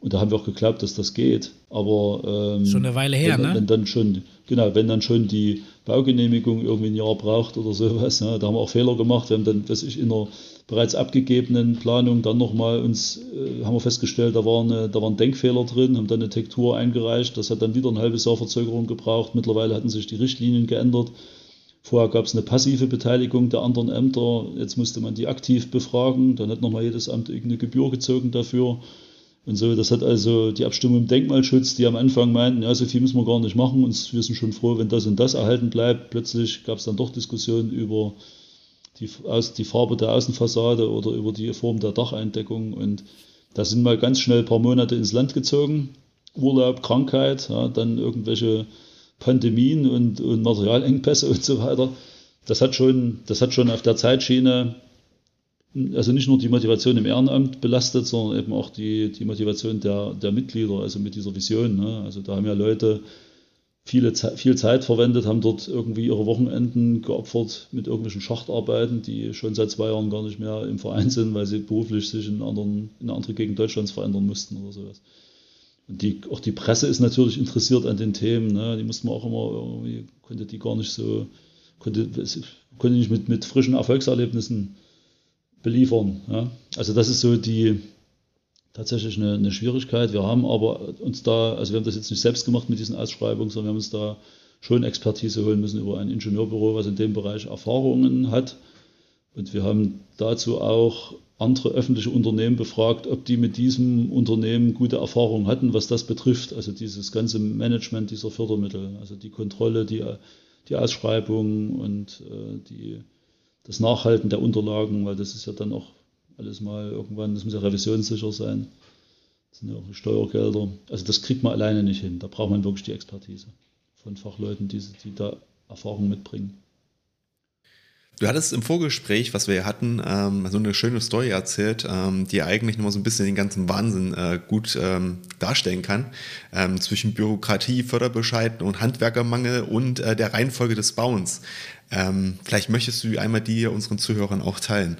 Und da haben wir auch geglaubt, dass das geht. Aber ähm, schon eine Weile her, wenn, ne? Wenn dann schon, genau, wenn dann schon die Baugenehmigung irgendwie ein Jahr braucht oder sowas, ne, da haben wir auch Fehler gemacht. Wir haben dann, was ich in der bereits abgegebenen Planung dann nochmal uns, äh, haben wir festgestellt, da war, eine, da war ein Denkfehler drin, haben dann eine Tektur eingereicht. Das hat dann wieder ein halbes Jahr Verzögerung gebraucht. Mittlerweile hatten sich die Richtlinien geändert. Vorher gab es eine passive Beteiligung der anderen Ämter. Jetzt musste man die aktiv befragen. Dann hat nochmal jedes Amt irgendeine Gebühr gezogen dafür. Und so, das hat also die Abstimmung im Denkmalschutz, die am Anfang meinten, ja, so viel müssen wir gar nicht machen und wir sind schon froh, wenn das und das erhalten bleibt. Plötzlich gab es dann doch Diskussionen über die, aus, die Farbe der Außenfassade oder über die Form der Dacheindeckung. Und da sind mal ganz schnell ein paar Monate ins Land gezogen. Urlaub, Krankheit, ja, dann irgendwelche Pandemien und, und Materialengpässe und so weiter. Das hat schon, das hat schon auf der Zeitschiene, also nicht nur die Motivation im Ehrenamt belastet, sondern eben auch die, die Motivation der, der Mitglieder, also mit dieser Vision. Ne? Also da haben ja Leute viele, viel Zeit verwendet, haben dort irgendwie ihre Wochenenden geopfert mit irgendwelchen Schachtarbeiten, die schon seit zwei Jahren gar nicht mehr im Verein sind, weil sie beruflich sich in, anderen, in eine andere Gegend Deutschlands verändern mussten oder sowas. Die, auch die Presse ist natürlich interessiert an den Themen. Ne? Die musste man auch immer irgendwie, konnte die gar nicht so, konnte, konnte nicht mit, mit frischen Erfolgserlebnissen beliefern. Ja? Also das ist so die, tatsächlich eine, eine, Schwierigkeit. Wir haben aber uns da, also wir haben das jetzt nicht selbst gemacht mit diesen Ausschreibungen, sondern wir haben uns da schon Expertise holen müssen über ein Ingenieurbüro, was in dem Bereich Erfahrungen hat. Und wir haben dazu auch andere öffentliche Unternehmen befragt, ob die mit diesem Unternehmen gute Erfahrungen hatten, was das betrifft. Also dieses ganze Management dieser Fördermittel, also die Kontrolle, die, die Ausschreibung und äh, die, das Nachhalten der Unterlagen, weil das ist ja dann auch alles mal irgendwann, das muss ja revisionssicher sein. Das sind ja auch Steuergelder. Also das kriegt man alleine nicht hin. Da braucht man wirklich die Expertise von Fachleuten, die, die da Erfahrung mitbringen. Du hattest im Vorgespräch, was wir hatten, ähm, so eine schöne Story erzählt, ähm, die eigentlich nochmal so ein bisschen den ganzen Wahnsinn äh, gut ähm, darstellen kann. Ähm, zwischen Bürokratie, Förderbescheiden und Handwerkermangel und äh, der Reihenfolge des Bauens. Ähm, vielleicht möchtest du einmal die unseren Zuhörern auch teilen.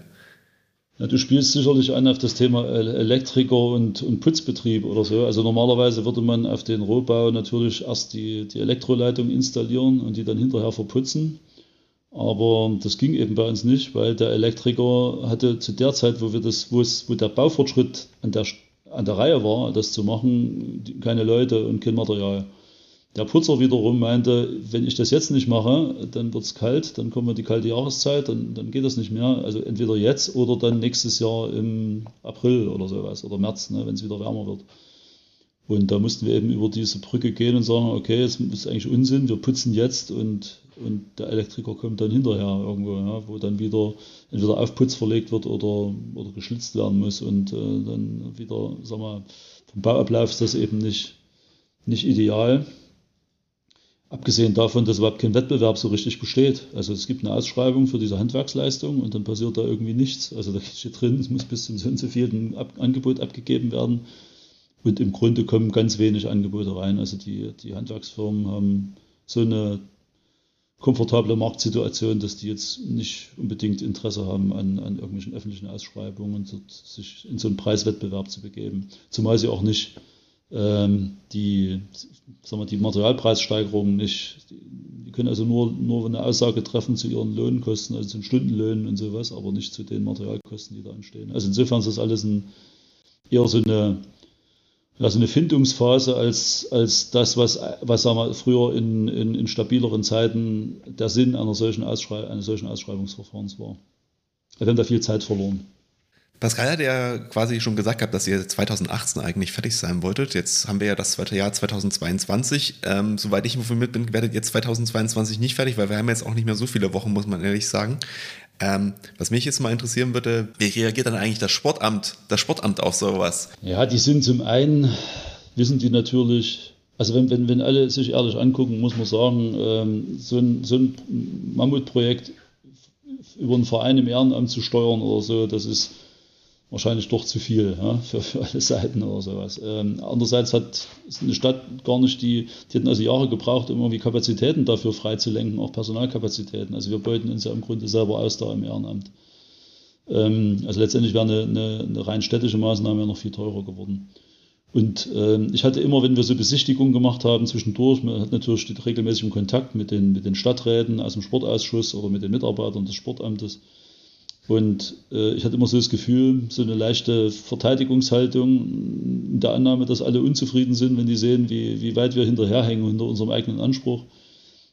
Ja, du spielst sicherlich an auf das Thema Elektriker und, und, Putzbetrieb oder so. Also normalerweise würde man auf den Rohbau natürlich erst die, die Elektroleitung installieren und die dann hinterher verputzen. Aber das ging eben bei uns nicht, weil der Elektriker hatte zu der Zeit, wo wir das, wo es, wo der Baufortschritt an der, an der Reihe war, das zu machen, keine Leute und kein Material. Der Putzer wiederum meinte, wenn ich das jetzt nicht mache, dann wird es kalt, dann kommen wir die kalte Jahreszeit, dann, dann geht das nicht mehr. Also entweder jetzt oder dann nächstes Jahr im April oder sowas oder März, ne, wenn es wieder wärmer wird. Und da mussten wir eben über diese Brücke gehen und sagen, okay, es ist eigentlich Unsinn, wir putzen jetzt und, und der Elektriker kommt dann hinterher irgendwo, ja, wo dann wieder entweder Aufputz verlegt wird oder, oder geschlitzt werden muss und äh, dann wieder, sag mal, vom Bauablauf ist das eben nicht, nicht ideal. Abgesehen davon, dass überhaupt kein Wettbewerb so richtig besteht. Also es gibt eine Ausschreibung für diese Handwerksleistung und dann passiert da irgendwie nichts. Also da steht drin, es muss bis zum so und so vielen Ab Angebot abgegeben werden. Und im Grunde kommen ganz wenig Angebote rein. Also die, die Handwerksfirmen haben so eine komfortable Marktsituation, dass die jetzt nicht unbedingt Interesse haben an, an irgendwelchen öffentlichen Ausschreibungen sich in so einen Preiswettbewerb zu begeben. Zumal sie auch nicht ähm, die, sagen wir, die Materialpreissteigerungen nicht. Die können also nur, nur eine Aussage treffen zu ihren Lohnkosten, also zu den Stundenlöhnen und sowas, aber nicht zu den Materialkosten, die da entstehen. Also insofern ist das alles ein, eher so eine, ja, so eine Findungsphase als, als das, was, was sagen wir, früher in, in, in stabileren Zeiten der Sinn einer solchen, Ausschrei eines solchen Ausschreibungsverfahrens war. Wir haben da viel Zeit verloren. Pascal hat ja quasi schon gesagt gehabt, dass ihr 2018 eigentlich fertig sein wolltet. Jetzt haben wir ja das zweite Jahr 2022. Ähm, soweit ich informiert bin, werdet ihr 2022 nicht fertig, weil wir haben jetzt auch nicht mehr so viele Wochen, muss man ehrlich sagen. Ähm, was mich jetzt mal interessieren würde, wie reagiert dann eigentlich das Sportamt, das Sportamt auf sowas? Ja, die sind zum einen, wissen die natürlich, also wenn, wenn, wenn alle sich ehrlich angucken, muss man sagen, ähm, so, ein, so ein Mammutprojekt über einen Verein im Ehrenamt zu steuern oder so, das ist wahrscheinlich doch zu viel ja, für, für alle Seiten oder sowas. Ähm, andererseits hat eine Stadt gar nicht die, die hätten also Jahre gebraucht, um irgendwie Kapazitäten dafür freizulenken, auch Personalkapazitäten. Also wir beuten uns ja im Grunde selber aus da im Ehrenamt. Ähm, also letztendlich wäre eine, eine, eine, rein städtische Maßnahme ja noch viel teurer geworden. Und ähm, ich hatte immer, wenn wir so Besichtigungen gemacht haben zwischendurch, man hat natürlich regelmäßig Kontakt mit den, mit den Stadträten aus dem Sportausschuss oder mit den Mitarbeitern des Sportamtes Und äh, ich hatte immer so das Gefühl, so eine leichte Verteidigungshaltung in der Annahme, dass alle unzufrieden sind, wenn die sehen, wie, wie weit wir hinterherhängen hinter unserem eigenen Anspruch.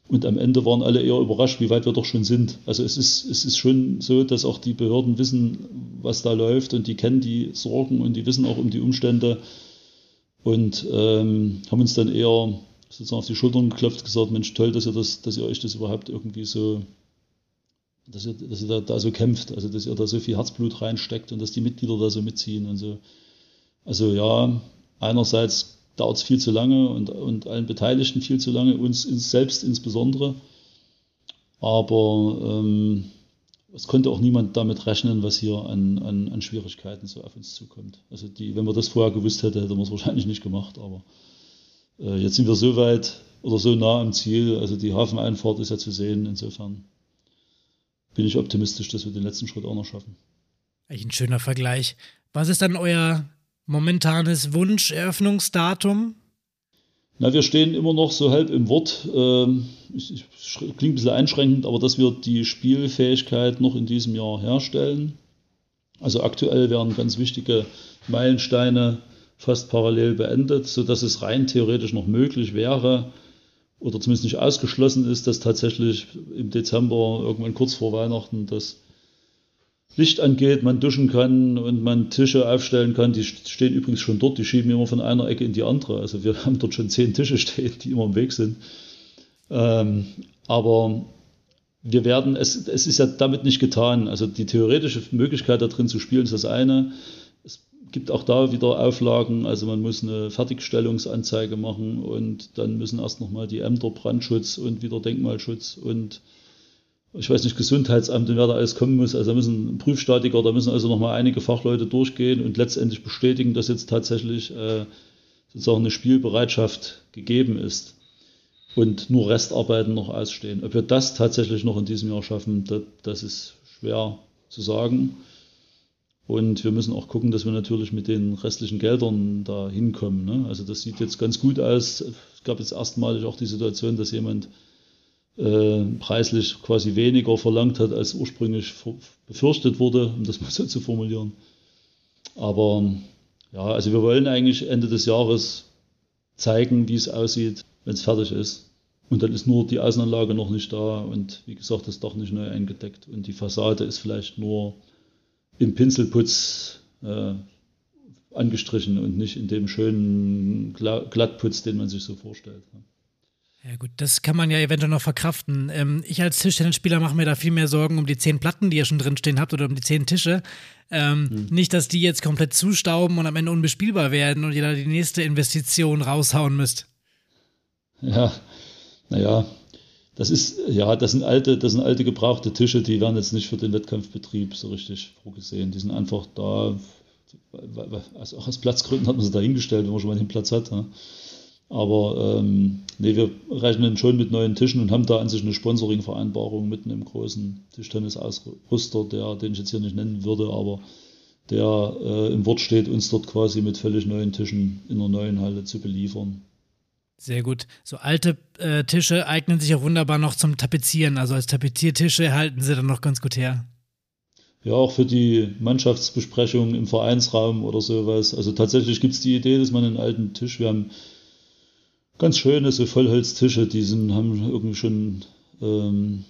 Und am Ende waren alle eher überrascht, wie weit wir doch schon sind. Also es ist, es ist schon so, dass auch die Behörden wissen, was da läuft und die kennen die Sorgen und die wissen auch um die Umstände und ähm, haben uns dann eher sozusagen auf die Schultern geklopft, gesagt, Mensch, toll, dass ihr, das, dass ihr euch das überhaupt irgendwie so dass ihr, dass ihr da, so kämpft, also dass ihr da so viel Herzblut reinsteckt und dass die Mitglieder da so mitziehen und so. Also ja, einerseits dauert es viel zu lange und, und allen Beteiligten viel zu lange, uns, uns selbst insbesondere. Aber ähm, es konnte auch niemand damit rechnen, was hier an, an, an, Schwierigkeiten so auf uns zukommt. Also die, wenn man das vorher gewusst hätte, hätte man es wahrscheinlich nicht gemacht. Aber äh, jetzt sind wir so weit oder so nah am Ziel. Also die Hafeneinfahrt ist ja zu sehen. Insofern bin ich optimistisch, dass wir den letzten Schritt auch noch schaffen. Eigentlich ein schöner Vergleich. Was ist dann euer momentanes Wunscheröffnungsdatum? Na, wir stehen immer noch so halb im Wort. Ähm, ich, klingt ein bisschen einschränkend, aber dass wir die Spielfähigkeit noch in diesem Jahr herstellen. Also aktuell werden ganz wichtige Meilensteine fast parallel beendet, sodass es rein theoretisch noch möglich wäre, oder zumindest nicht ausgeschlossen ist, dass tatsächlich im Dezember, irgendwann kurz vor Weihnachten, das Licht angeht, man duschen kann und man Tische aufstellen kann. Die stehen übrigens schon dort, die schieben immer von einer Ecke in die andere. Also wir haben dort schon zehn Tische stehen, die immer im Weg sind. Ähm, aber wir werden, es, es ist ja damit nicht getan. Also die theoretische Möglichkeit da drin zu spielen ist das eine gibt auch da wieder Auflagen. Also man muss eine Fertigstellungsanzeige machen und dann müssen erst nochmal die Ämter Brandschutz und wieder Denkmalschutz und ich weiß nicht, Gesundheitsamt und wer da alles kommen muss. Also da müssen Prüfstatiker, da müssen also nochmal einige Fachleute durchgehen und letztendlich bestätigen, dass jetzt tatsächlich äh, sozusagen eine Spielbereitschaft gegeben ist und nur Restarbeiten noch ausstehen. Ob wir das tatsächlich noch in diesem Jahr schaffen, das, das ist schwer zu sagen. Und wir müssen auch gucken, dass wir natürlich mit den restlichen Geldern da hinkommen. Ne? Also das sieht jetzt ganz gut aus. Es gab jetzt erstmalig auch die Situation, dass jemand äh, preislich quasi weniger verlangt hat, als ursprünglich befürchtet wurde, um das mal so zu formulieren. Aber ja, also wir wollen eigentlich Ende des Jahres zeigen, wie es aussieht, wenn es fertig ist. Und dann ist nur die Außenanlage noch nicht da und wie gesagt, das Dach nicht neu eingedeckt und die Fassade ist vielleicht nur im Pinselputz äh, angestrichen und nicht in dem schönen Glattputz, den man sich so vorstellt. Ja gut, das kann man ja eventuell noch verkraften. Ähm, ich als Tischtennisspieler mache mir da viel mehr Sorgen um die zehn Platten, die ihr schon drinstehen habt, oder um die zehn Tische. Ähm, hm. Nicht, dass die jetzt komplett zustauben und am Ende unbespielbar werden und ihr da die nächste Investition raushauen müsst. Ja, naja, das ist, ja, das sind alte, das sind alte gebrauchte Tische, die werden jetzt nicht für den Wettkampfbetrieb so richtig vorgesehen. Die sind einfach da, also auch aus Platzgründen hat man sie da hingestellt, wenn man schon mal den Platz hat. Ja. Aber ähm, nee, wir rechnen schon mit neuen Tischen und haben da an sich eine Sponsoring-Vereinbarung mit einem großen Tischtennis-Ausrüster, der, den ich jetzt hier nicht nennen würde, aber der äh, im Wort steht, uns dort quasi mit völlig neuen Tischen in der neuen Halle zu beliefern. Sehr gut. So alte äh, Tische eignen sich auch wunderbar noch zum Tapezieren. Also als Tapeziertische halten sie dann noch ganz gut her. Ja, auch für die Mannschaftsbesprechung im Vereinsraum oder sowas. Also tatsächlich gibt es die Idee, dass man einen alten Tisch, wir haben ganz schöne so Vollholztische, die sind, haben irgendwie schon, ähm,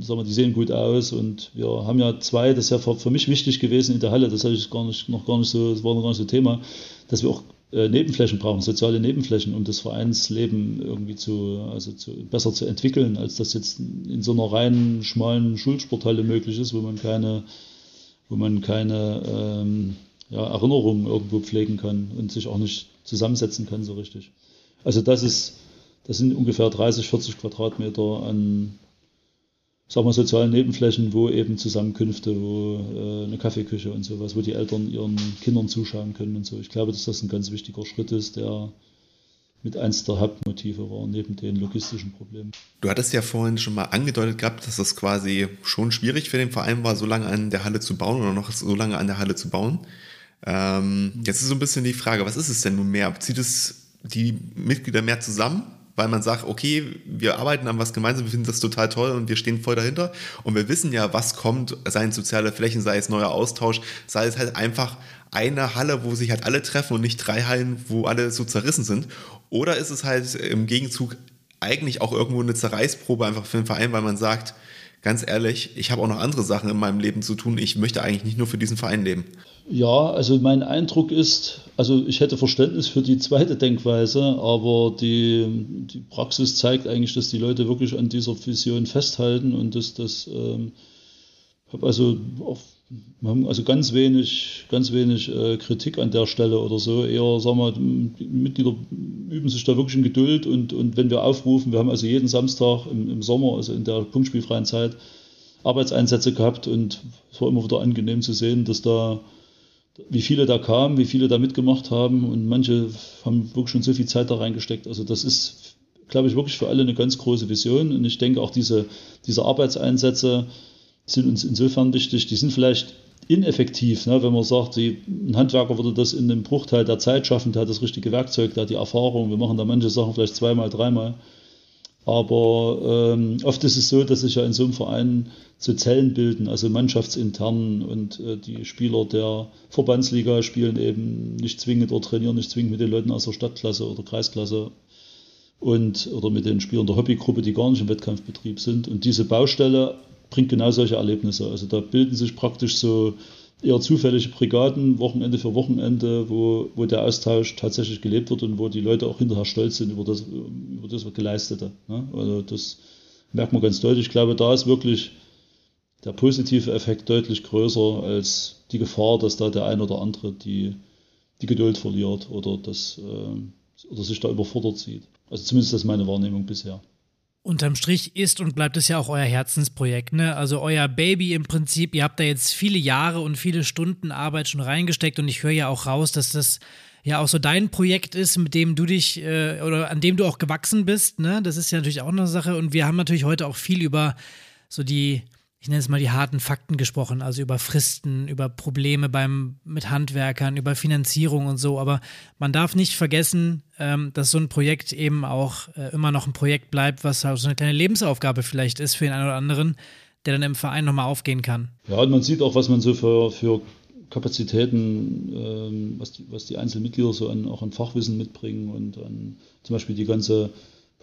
sagen wir, die sehen gut aus und wir haben ja zwei, das ist ja für, für mich wichtig gewesen in der Halle, das hatte ich gar nicht, noch gar nicht so, das war noch gar nicht so Thema, dass wir auch äh, Nebenflächen brauchen, soziale Nebenflächen, um das Vereinsleben irgendwie zu, also zu, besser zu entwickeln, als das jetzt in so einer reinen, schmalen Schulsporthalle möglich ist, wo man keine, wo man keine ähm, ja, Erinnerungen irgendwo pflegen kann und sich auch nicht zusammensetzen kann so richtig. Also das ist, das sind ungefähr 30, 40 Quadratmeter an sag mal, sozialen Nebenflächen, wo eben Zusammenkünfte, wo äh, eine Kaffeeküche und sowas, wo die Eltern ihren Kindern zuschauen können und so. Ich glaube, dass das ein ganz wichtiger Schritt ist, der mit eins der Hauptmotive war, neben den logistischen Problemen. Du hattest ja vorhin schon mal angedeutet gehabt, dass das quasi schon schwierig für den Verein war, so lange an der Halle zu bauen oder noch so lange an der Halle zu bauen. Ähm, jetzt ist so ein bisschen die Frage, was ist es denn nun mehr? Zieht es die Mitglieder mehr zusammen? Weil man sagt, okay, wir arbeiten an was gemeinsam, wir finden das total toll und wir stehen voll dahinter. Und wir wissen ja, was kommt, sei es soziale Flächen, sei es neuer Austausch, sei es halt einfach eine Halle, wo sich halt alle treffen und nicht drei Hallen, wo alle so zerrissen sind. Oder ist es halt im Gegenzug eigentlich auch irgendwo eine Zerreißprobe einfach für den Verein, weil man sagt, ganz ehrlich, ich habe auch noch andere Sachen in meinem Leben zu tun. Ich möchte eigentlich nicht nur für diesen Verein leben. Ja, also mein Eindruck ist, also ich hätte Verständnis für die zweite Denkweise, aber die, die Praxis zeigt eigentlich, dass die Leute wirklich an dieser Vision festhalten und dass das, ähm, habe also auf wir haben also ganz wenig, ganz wenig äh, Kritik an der Stelle oder so. Eher, sagen wir, die Mitglieder üben sich da wirklich in Geduld und, und wenn wir aufrufen, wir haben also jeden Samstag im, im Sommer, also in der punktspielfreien Zeit, Arbeitseinsätze gehabt und es war immer wieder angenehm zu sehen, dass da, wie viele da kamen, wie viele da mitgemacht haben und manche haben wirklich schon so viel Zeit da reingesteckt. Also das ist, glaube ich, wirklich für alle eine ganz große Vision und ich denke auch diese, diese Arbeitseinsätze, sind uns insofern wichtig, die sind vielleicht ineffektiv, ne? wenn man sagt, die, ein Handwerker würde das in einem Bruchteil der Zeit schaffen, der hat das richtige Werkzeug, der hat die Erfahrung, wir machen da manche Sachen vielleicht zweimal, dreimal. Aber ähm, oft ist es so, dass sich ja in so einem Verein so Zellen bilden, also mannschaftsintern und äh, die Spieler der Verbandsliga spielen eben nicht zwingend oder trainieren nicht zwingend mit den Leuten aus der Stadtklasse oder Kreisklasse und oder mit den Spielern der Hobbygruppe, die gar nicht im Wettkampfbetrieb sind. Und diese Baustelle bringt genau solche Erlebnisse. Also da bilden sich praktisch so eher zufällige Brigaden, Wochenende für Wochenende, wo, wo der Austausch tatsächlich gelebt wird und wo die Leute auch hinterher stolz sind über das, über das Geleistete. Ne? Also das merkt man ganz deutlich. Ich glaube, da ist wirklich der positive Effekt deutlich größer als die Gefahr, dass da der ein oder andere die, die Geduld verliert oder, das, äh, oder sich da überfordert sieht. Also zumindest das ist meine Wahrnehmung bisher unterm Strich ist und bleibt es ja auch euer Herzensprojekt, ne? Also euer Baby im Prinzip. Ihr habt da jetzt viele Jahre und viele Stunden Arbeit schon reingesteckt und ich höre ja auch raus, dass das ja auch so dein Projekt ist, mit dem du dich äh, oder an dem du auch gewachsen bist, ne? Das ist ja natürlich auch eine Sache und wir haben natürlich heute auch viel über so die ich nenne es mal die harten Fakten gesprochen, also über Fristen, über Probleme beim, mit Handwerkern, über Finanzierung und so. Aber man darf nicht vergessen, ähm, dass so ein Projekt eben auch äh, immer noch ein Projekt bleibt, was auch so eine kleine Lebensaufgabe vielleicht ist für den einen oder anderen, der dann im Verein nochmal aufgehen kann. Ja, und man sieht auch, was man so für, für Kapazitäten, ähm, was, die, was die Einzelmitglieder so an, auch an Fachwissen mitbringen und an zum Beispiel die ganze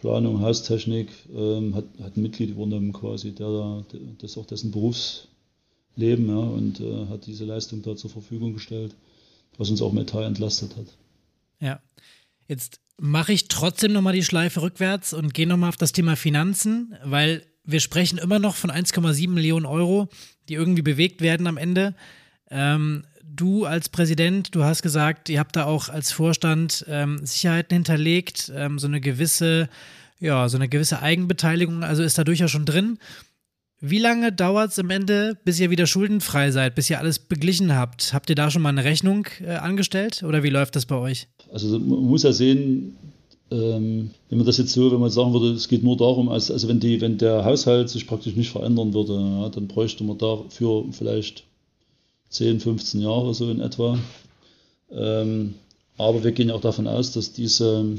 Planung, Haustechnik, ähm, hat, hat ein Mitglied übernommen quasi, der da, das ist auch dessen Berufsleben, ja, und äh, hat diese Leistung da zur Verfügung gestellt, was uns auch mental entlastet hat. Ja. Jetzt mache ich trotzdem nochmal die Schleife rückwärts und gehe nochmal auf das Thema Finanzen, weil wir sprechen immer noch von 1,7 Millionen Euro, die irgendwie bewegt werden am Ende. Ähm, du als Präsident, du hast gesagt, ihr habt da auch als Vorstand ähm, Sicherheiten hinterlegt, ähm, so eine gewisse, ja, so eine gewisse Eigenbeteiligung, also ist da durchaus schon drin. Wie lange dauert es am Ende, bis ihr wieder schuldenfrei seid, bis ihr alles beglichen habt? Habt ihr da schon mal eine Rechnung äh, angestellt oder wie läuft das bei euch? Also man muss ja sehen, ähm, wenn man das jetzt so, wenn man sagen würde, es geht nur darum, also, also wenn, die, wenn der Haushalt sich praktisch nicht verändern würde, ja, dann bräuchte man dafür vielleicht 10, 15 Jahre so in etwa. Ähm, aber wir gehen auch davon aus, dass diese,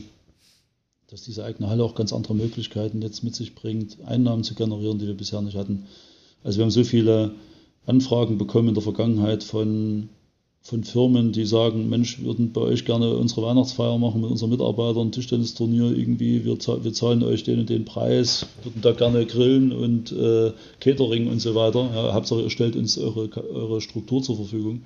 dass diese eigene Halle auch ganz andere Möglichkeiten jetzt mit sich bringt, Einnahmen zu generieren, die wir bisher nicht hatten. Also wir haben so viele Anfragen bekommen in der Vergangenheit von, von Firmen, die sagen, Mensch, würden bei euch gerne unsere Weihnachtsfeier machen mit unseren Mitarbeitern, Tischtennisturnier irgendwie, wir, wir zahlen euch den und den Preis, würden da gerne grillen und äh, Catering und so weiter. Ja, Hauptsache ihr stellt uns eure, eure Struktur zur Verfügung.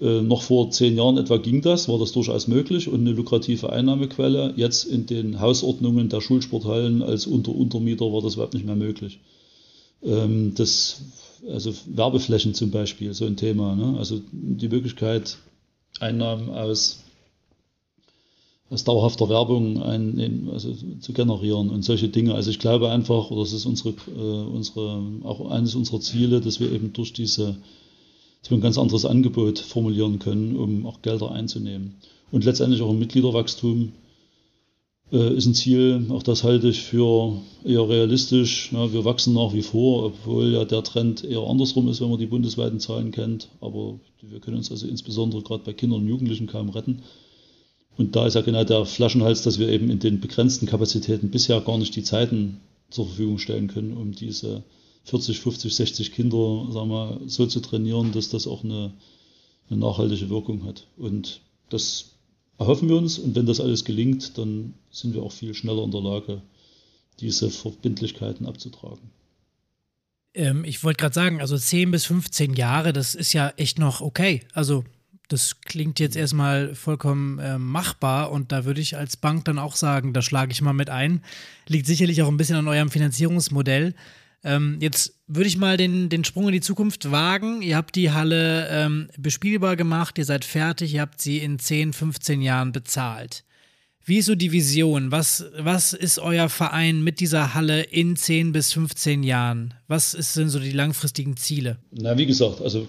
Äh, noch vor zehn Jahren etwa ging das, war das durchaus möglich und eine lukrative Einnahmequelle. Jetzt in den Hausordnungen der Schulsporthallen als Unter Untermieter war das überhaupt nicht mehr möglich. Ähm, das also Werbeflächen zum Beispiel, so ein Thema. Ne? Also die Möglichkeit, Einnahmen aus, aus dauerhafter Werbung ein, also zu generieren und solche Dinge. Also ich glaube einfach, oder das ist unsere, äh, unsere, auch eines unserer Ziele, dass wir eben durch diese, dass wir ein ganz anderes Angebot formulieren können, um auch Gelder einzunehmen. Und letztendlich auch ein Mitgliederwachstum äh, ist ein Ziel, auch das halte ich für eher realistisch. Ja, wir wachsen nach wie vor, obwohl ja der Trend eher andersrum ist, wenn man die bundesweiten Zahlen kennt. Aber wir können uns also insbesondere gerade bei Kindern und Jugendlichen kaum retten. Und da ist ja genau der Flaschenhals, dass wir eben in den begrenzten Kapazitäten bisher gar nicht die Zeiten zur Verfügung stellen können, um diese 40, 50, 60 Kinder sagen wir, so zu trainieren, dass das auch eine, eine nachhaltige Wirkung hat. Und das erhoffen wir uns. Und wenn das alles gelingt, dann sind wir auch viel schneller in der Lage, diese Verbindlichkeiten abzutragen. Ähm, ich wollte gerade sagen, also 10 bis 15 Jahre, das ist ja echt noch okay. Also das klingt jetzt erstmal vollkommen äh, machbar und da würde ich als Bank dann auch sagen, da schlage ich mal mit ein. Liegt sicherlich auch ein bisschen an eurem Finanzierungsmodell. Ähm, jetzt würde ich mal den, den Sprung in die Zukunft wagen. Ihr habt die Halle ähm, bespielbar gemacht, ihr seid fertig, ihr habt sie in 10, 15 Jahren bezahlt. Wie ist so die Vision? Was, was ist euer Verein mit dieser Halle in 10 bis 15 Jahren? Was sind so die langfristigen Ziele? Na, wie gesagt, also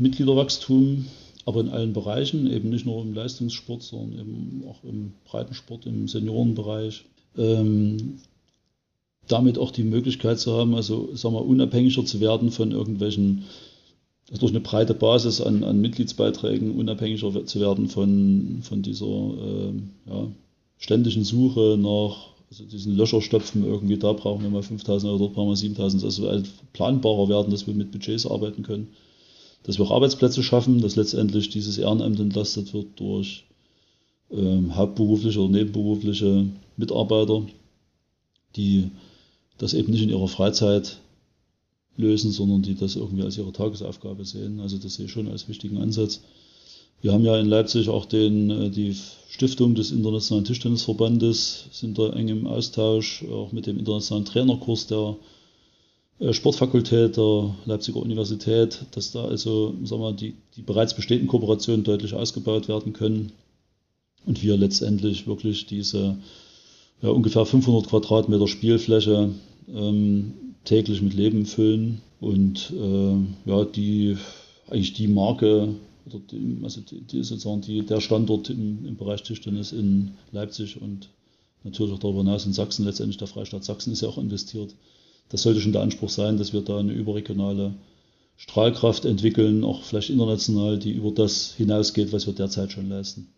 Mitgliederwachstum, aber in allen Bereichen, eben nicht nur im Leistungssport, sondern eben auch im Breitensport, im Seniorenbereich. Ähm, damit auch die Möglichkeit zu haben, also sagen wir, unabhängiger zu werden von irgendwelchen, durch eine breite Basis an, an Mitgliedsbeiträgen, unabhängiger zu werden von, von dieser äh, ja, ständigen Suche nach also diesen Löcherstopfen irgendwie, da brauchen wir mal 5000 Euro, dort brauchen wir 7000, also halt planbarer werden, dass wir mit Budgets arbeiten können, dass wir auch Arbeitsplätze schaffen, dass letztendlich dieses Ehrenamt entlastet wird durch ähm, hauptberufliche oder nebenberufliche Mitarbeiter, die das eben nicht in ihrer Freizeit lösen, sondern die das irgendwie als ihre Tagesaufgabe sehen. Also das sehe ich schon als wichtigen Ansatz. Wir haben ja in Leipzig auch den, äh, die Stiftung des Internationalen Tischtennisverbandes, sind da eng im Austausch, auch mit dem internationalen Trainerkurs der äh, Sportfakultät der Leipziger Universität, dass da also sagen wir, die, die bereits bestehenden Kooperationen deutlich ausgebaut werden können und wir letztendlich wirklich diese ja, ungefähr 500 Quadratmeter Spielfläche ähm, täglich mit Leben füllen und äh, ja, die eigentlich die Marke oder die, also die, die sozusagen die, der Standort im, im Bereich Tischtennis in Leipzig und natürlich auch darüber hinaus in Sachsen, letztendlich der Freistaat Sachsen ist ja auch investiert. Das sollte schon der Anspruch sein, dass wir da eine überregionale Strahlkraft entwickeln, auch vielleicht international, die über das hinausgeht, was wir derzeit schon leisten.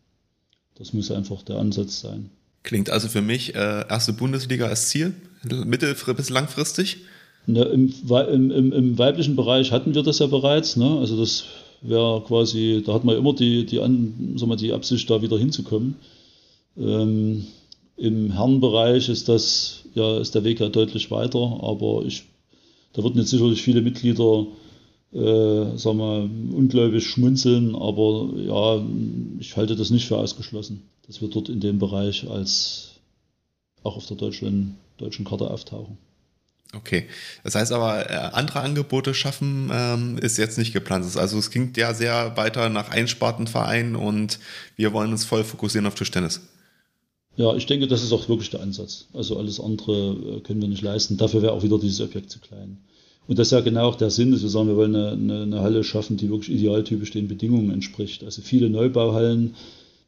Das muss einfach der Ansatz sein. Klingt also für mich äh, erste Bundesliga als Ziel, mittel- bis langfristig? Ne, im, im, im, im, weiblichen Bereich hatten wir das ja bereits. Ne? Also das wäre quasi, da hat man immer die, die, An, mal, die Absicht, da wieder hinzukommen. Ähm, Im Herrenbereich ist das ja ist der Weg ja deutlich weiter, aber ich, da würden jetzt sicherlich viele Mitglieder äh, sagen wir, ungläubig schmunzeln, aber ja, ich halte das nicht für ausgeschlossen, dass wir dort in dem Bereich als auch auf der deutschen, deutschen Karte auftauchen. Okay, das heißt aber, äh, andere Angebote schaffen ähm, ist jetzt nicht geplant. Also es klingt ja sehr weiter nach Einspartenverein und wir wollen uns voll fokussieren auf Tischtennis. Ja, ich denke, das ist auch wirklich der Ansatz. Also alles andere äh, können wir nicht leisten. Dafür wäre auch wieder dieses Objekt zu klein. Und das ist ja genau auch der Sinn, dass wir sagen, wir wollen eine, eine, eine Halle schaffen, die wirklich idealtypisch den Bedingungen entspricht. Also viele Neubauhallen,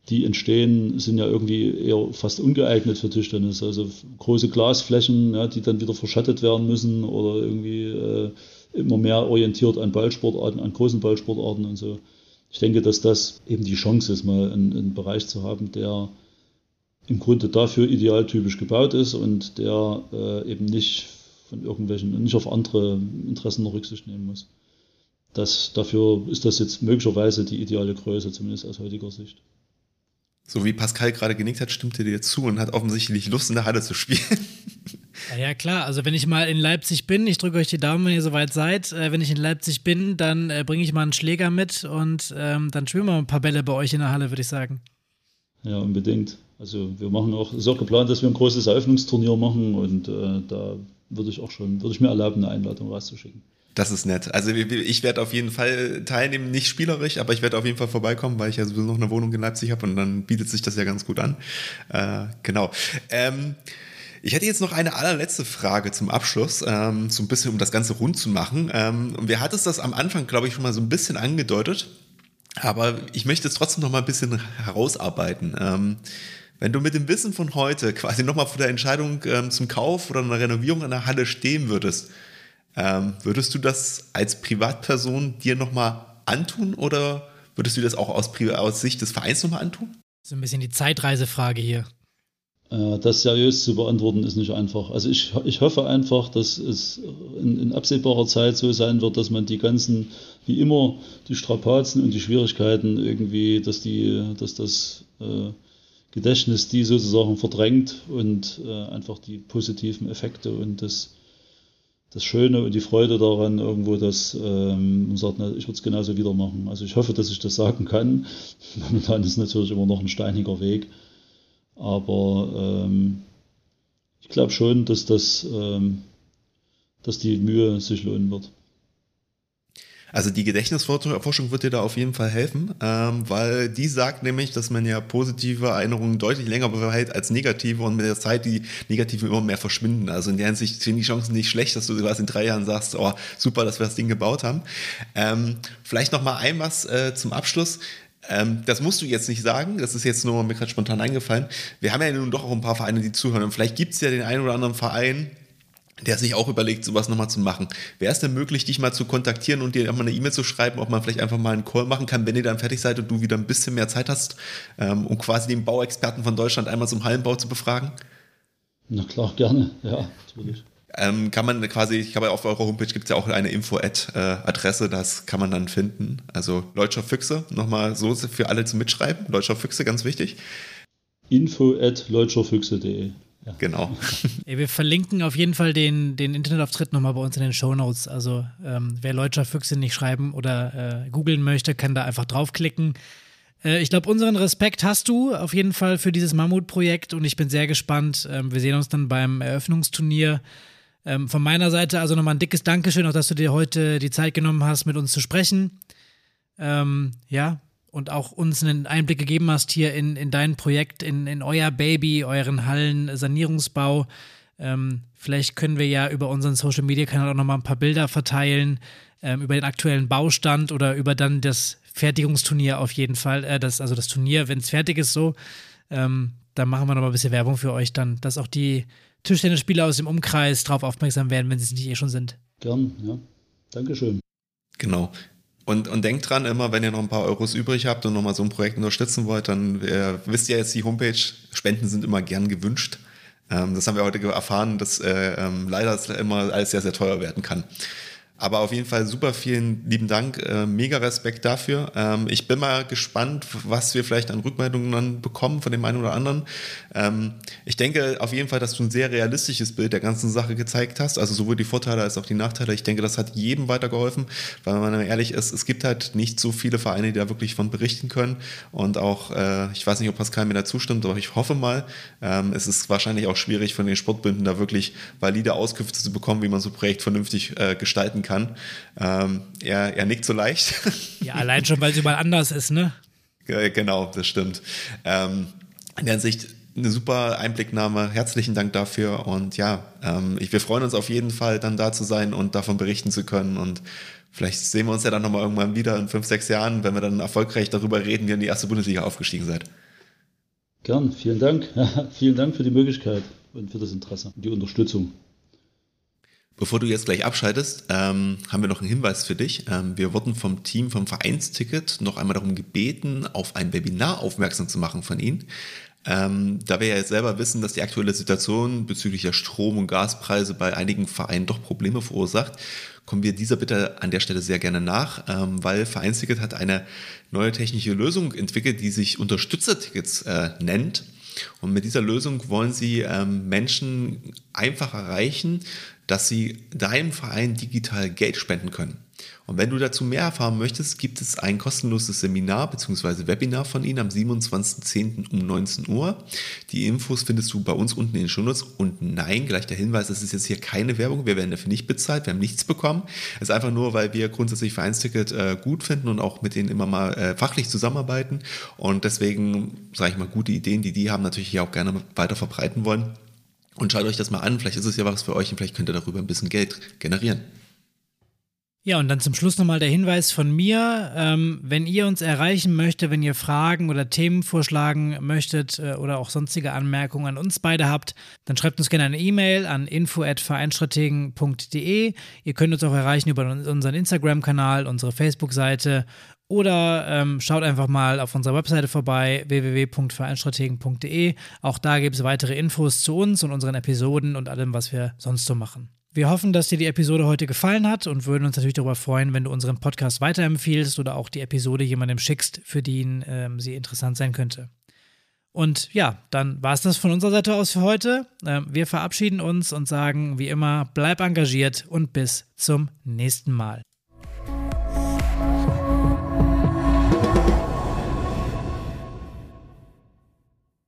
die entstehen, sind ja irgendwie eher fast ungeeignet für Tischtennis. Also große Glasflächen, ja, die dann wieder verschattet werden müssen oder irgendwie äh, immer mehr orientiert an Ballsportarten, an großen Ballsportarten und so. Ich denke, dass das eben die Chance ist, mal einen, einen Bereich zu haben, der im Grunde dafür idealtypisch gebaut ist und der äh, eben nicht von irgendwelchen, nicht auf andere Interessen noch Rücksicht nehmen muss. Das, dafür ist das jetzt möglicherweise die ideale Größe, zumindest aus heutiger Sicht. So wie Pascal gerade genickt hat, stimmte dir zu und hat offensichtlich Lust, in der Halle zu spielen. Ja, ja, klar. Also wenn ich mal in Leipzig bin, ich drücke euch die Daumen, wenn ihr soweit seid. Äh, wenn ich in Leipzig bin, dann äh, bringe ich mal einen Schläger mit und ähm, dann spielen wir ein paar Bälle bei euch in der Halle, würde ich sagen. Ja, unbedingt. Also wir machen auch, es ist auch geplant, dass wir ein großes Eröffnungsturnier machen und äh, da würde ich auch schon, würde ich mir erlauben, eine Einladung rauszuschicken. Das ist nett. Also ich werde auf jeden Fall teilnehmen, nicht spielerisch, aber ich werde auf jeden Fall vorbeikommen, weil ich ja sowieso noch eine Wohnung in Leipzig habe und dann bietet sich das ja ganz gut an. Äh, genau. Ähm, ich hätte jetzt noch eine allerletzte Frage zum Abschluss, ähm, so ein bisschen, um das Ganze rund zu machen. Ähm, wir hatten es das am Anfang, glaube ich, schon mal so ein bisschen angedeutet, aber ich möchte es trotzdem noch mal ein bisschen herausarbeiten. Ähm, wenn du mit dem Wissen von heute quasi nochmal vor der Entscheidung ähm, zum Kauf oder einer Renovierung einer Halle stehen würdest, ähm, würdest du das als Privatperson dir nochmal antun oder würdest du das auch aus, aus Sicht des Vereins nochmal antun? So ein bisschen die Zeitreisefrage hier. Äh, das seriös zu beantworten ist nicht einfach. Also ich, ich hoffe einfach, dass es in, in, absehbarer Zeit so sein wird, dass man die ganzen, wie immer, die Strapazen und die Schwierigkeiten irgendwie, dass die, dass das äh, Gedächtnis die sozusagen verdrängt und äh, einfach die positiven Effekte und das, das Schöne und die Freude daran irgendwo, dass ähm, man sagt, na, ich würde es genauso wieder machen. Also ich hoffe, dass ich das sagen kann. Momentan ist natürlich immer noch ein steiniger Weg. Aber ähm, ich glaube schon, dass das, ähm, dass die Mühe sich lohnen wird. Also die Gedächtnisforschung wird dir da auf jeden Fall helfen, ähm, weil die sagt nämlich, dass man ja positive Erinnerungen deutlich länger behält als negative und mit der Zeit die negativen immer mehr verschwinden. Also in der Hinsicht sind die Chancen nicht schlecht, dass du quasi in drei Jahren sagst, oh super, dass wir das Ding gebaut haben. Ähm, vielleicht noch mal ein was äh, zum Abschluss. Ähm, das musst du jetzt nicht sagen, das ist jetzt nur mir gerade spontan eingefallen. Wir haben ja nun doch auch ein paar Vereine, die zuhören und vielleicht gibt es ja den einen oder anderen Verein, der sich auch überlegt, sowas nochmal zu machen. Wäre es denn möglich, dich mal zu kontaktieren und dir mal eine E-Mail zu schreiben, ob man vielleicht einfach mal einen Call machen kann, wenn ihr dann fertig seid und du wieder ein bisschen mehr Zeit hast, ähm, um quasi den Bauexperten von Deutschland einmal zum Hallenbau zu befragen? Na klar, gerne, ja, natürlich. Ähm, kann man quasi, ich glaube, auf eurer Homepage gibt es ja auch eine Info-Adresse, das kann man dann finden. Also Leutscher Füchse, nochmal so für alle zum Mitschreiben. Leutscher Füchse, ganz wichtig. Info at leutscherfüchse.de. Ja. Genau. wir verlinken auf jeden Fall den, den Internetauftritt nochmal bei uns in den Show Notes. Also ähm, wer Leutscher Füchse nicht schreiben oder äh, googeln möchte, kann da einfach draufklicken. Äh, ich glaube, unseren Respekt hast du auf jeden Fall für dieses Mammutprojekt und ich bin sehr gespannt. Ähm, wir sehen uns dann beim Eröffnungsturnier. Ähm, von meiner Seite also nochmal ein dickes Dankeschön, auch dass du dir heute die Zeit genommen hast, mit uns zu sprechen. Ähm, ja, und auch uns einen Einblick gegeben hast hier in, in dein Projekt, in, in euer Baby, euren Hallen-Sanierungsbau. Ähm, vielleicht können wir ja über unseren Social Media Kanal auch nochmal ein paar Bilder verteilen, ähm, über den aktuellen Baustand oder über dann das Fertigungsturnier auf jeden Fall. Äh, das, also das Turnier, wenn es fertig ist, so. Ähm, da machen wir nochmal ein bisschen Werbung für euch dann, dass auch die Tischtennisspieler aus dem Umkreis darauf aufmerksam werden, wenn sie es nicht eh schon sind. Gern, ja. Dankeschön. Genau. Und, und denkt dran, immer wenn ihr noch ein paar Euros übrig habt und nochmal so ein Projekt unterstützen wollt, dann äh, wisst ihr jetzt die Homepage, Spenden sind immer gern gewünscht. Ähm, das haben wir heute erfahren, dass äh, ähm, leider immer alles sehr, sehr teuer werden kann. Aber auf jeden Fall super vielen lieben Dank, äh, mega Respekt dafür. Ähm, ich bin mal gespannt, was wir vielleicht an Rückmeldungen dann bekommen von dem einen oder anderen. Ähm, ich denke auf jeden Fall, dass du ein sehr realistisches Bild der ganzen Sache gezeigt hast, also sowohl die Vorteile als auch die Nachteile. Ich denke, das hat jedem weitergeholfen, weil wenn man ehrlich ist, es gibt halt nicht so viele Vereine, die da wirklich von berichten können. Und auch, äh, ich weiß nicht, ob Pascal mir da zustimmt, aber ich hoffe mal, ähm, es ist wahrscheinlich auch schwierig von den Sportbünden da wirklich valide Auskünfte zu bekommen, wie man so ein Projekt vernünftig äh, gestalten kann kann. Ähm, er, er nickt so leicht. Ja, allein schon, weil es überall anders ist, ne? Genau, das stimmt. Ähm, in der Hinsicht eine super Einblicknahme. Herzlichen Dank dafür. Und ja, ähm, ich, wir freuen uns auf jeden Fall, dann da zu sein und davon berichten zu können. Und vielleicht sehen wir uns ja dann nochmal irgendwann wieder in fünf, sechs Jahren, wenn wir dann erfolgreich darüber reden, wie ihr in die erste Bundesliga aufgestiegen seid. Gern, vielen Dank. vielen Dank für die Möglichkeit und für das Interesse und die Unterstützung. Bevor du jetzt gleich abschaltest, ähm, haben wir noch einen Hinweis für dich. Ähm, wir wurden vom Team vom Vereinsticket noch einmal darum gebeten, auf ein Webinar aufmerksam zu machen von Ihnen. Ähm, da wir ja jetzt selber wissen, dass die aktuelle Situation bezüglich der Strom- und Gaspreise bei einigen Vereinen doch Probleme verursacht, kommen wir dieser Bitte an der Stelle sehr gerne nach, ähm, weil Vereinsticket hat eine neue technische Lösung entwickelt, die sich Unterstützertickets äh, nennt. Und mit dieser Lösung wollen sie ähm, Menschen einfach erreichen, dass sie deinem Verein digital Geld spenden können. Und wenn du dazu mehr erfahren möchtest, gibt es ein kostenloses Seminar bzw. Webinar von ihnen am 27.10. um 19 Uhr. Die Infos findest du bei uns unten in den Shownotes. Und nein, gleich der Hinweis, es ist jetzt hier keine Werbung, wir werden dafür nicht bezahlt, wir haben nichts bekommen. Es ist einfach nur, weil wir grundsätzlich Vereinsticket äh, gut finden und auch mit denen immer mal äh, fachlich zusammenarbeiten. Und deswegen, sage ich mal, gute Ideen, die die haben, natürlich hier auch gerne weiter verbreiten wollen. Und schaut euch das mal an, vielleicht ist es ja was für euch und vielleicht könnt ihr darüber ein bisschen Geld generieren. Ja, und dann zum Schluss nochmal der Hinweis von mir. Ähm, wenn ihr uns erreichen möchtet, wenn ihr Fragen oder Themen vorschlagen möchtet äh, oder auch sonstige Anmerkungen an uns beide habt, dann schreibt uns gerne eine E-Mail an info.vereinstrategen.de. Ihr könnt uns auch erreichen über unseren Instagram-Kanal, unsere Facebook-Seite oder ähm, schaut einfach mal auf unserer Webseite vorbei, www.vereinstrategen.de. Auch da gibt es weitere Infos zu uns und unseren Episoden und allem, was wir sonst so machen. Wir hoffen, dass dir die Episode heute gefallen hat und würden uns natürlich darüber freuen, wenn du unseren Podcast weiterempfiehlst oder auch die Episode jemandem schickst, für den ähm, sie interessant sein könnte. Und ja, dann war es das von unserer Seite aus für heute. Ähm, wir verabschieden uns und sagen wie immer, bleib engagiert und bis zum nächsten Mal.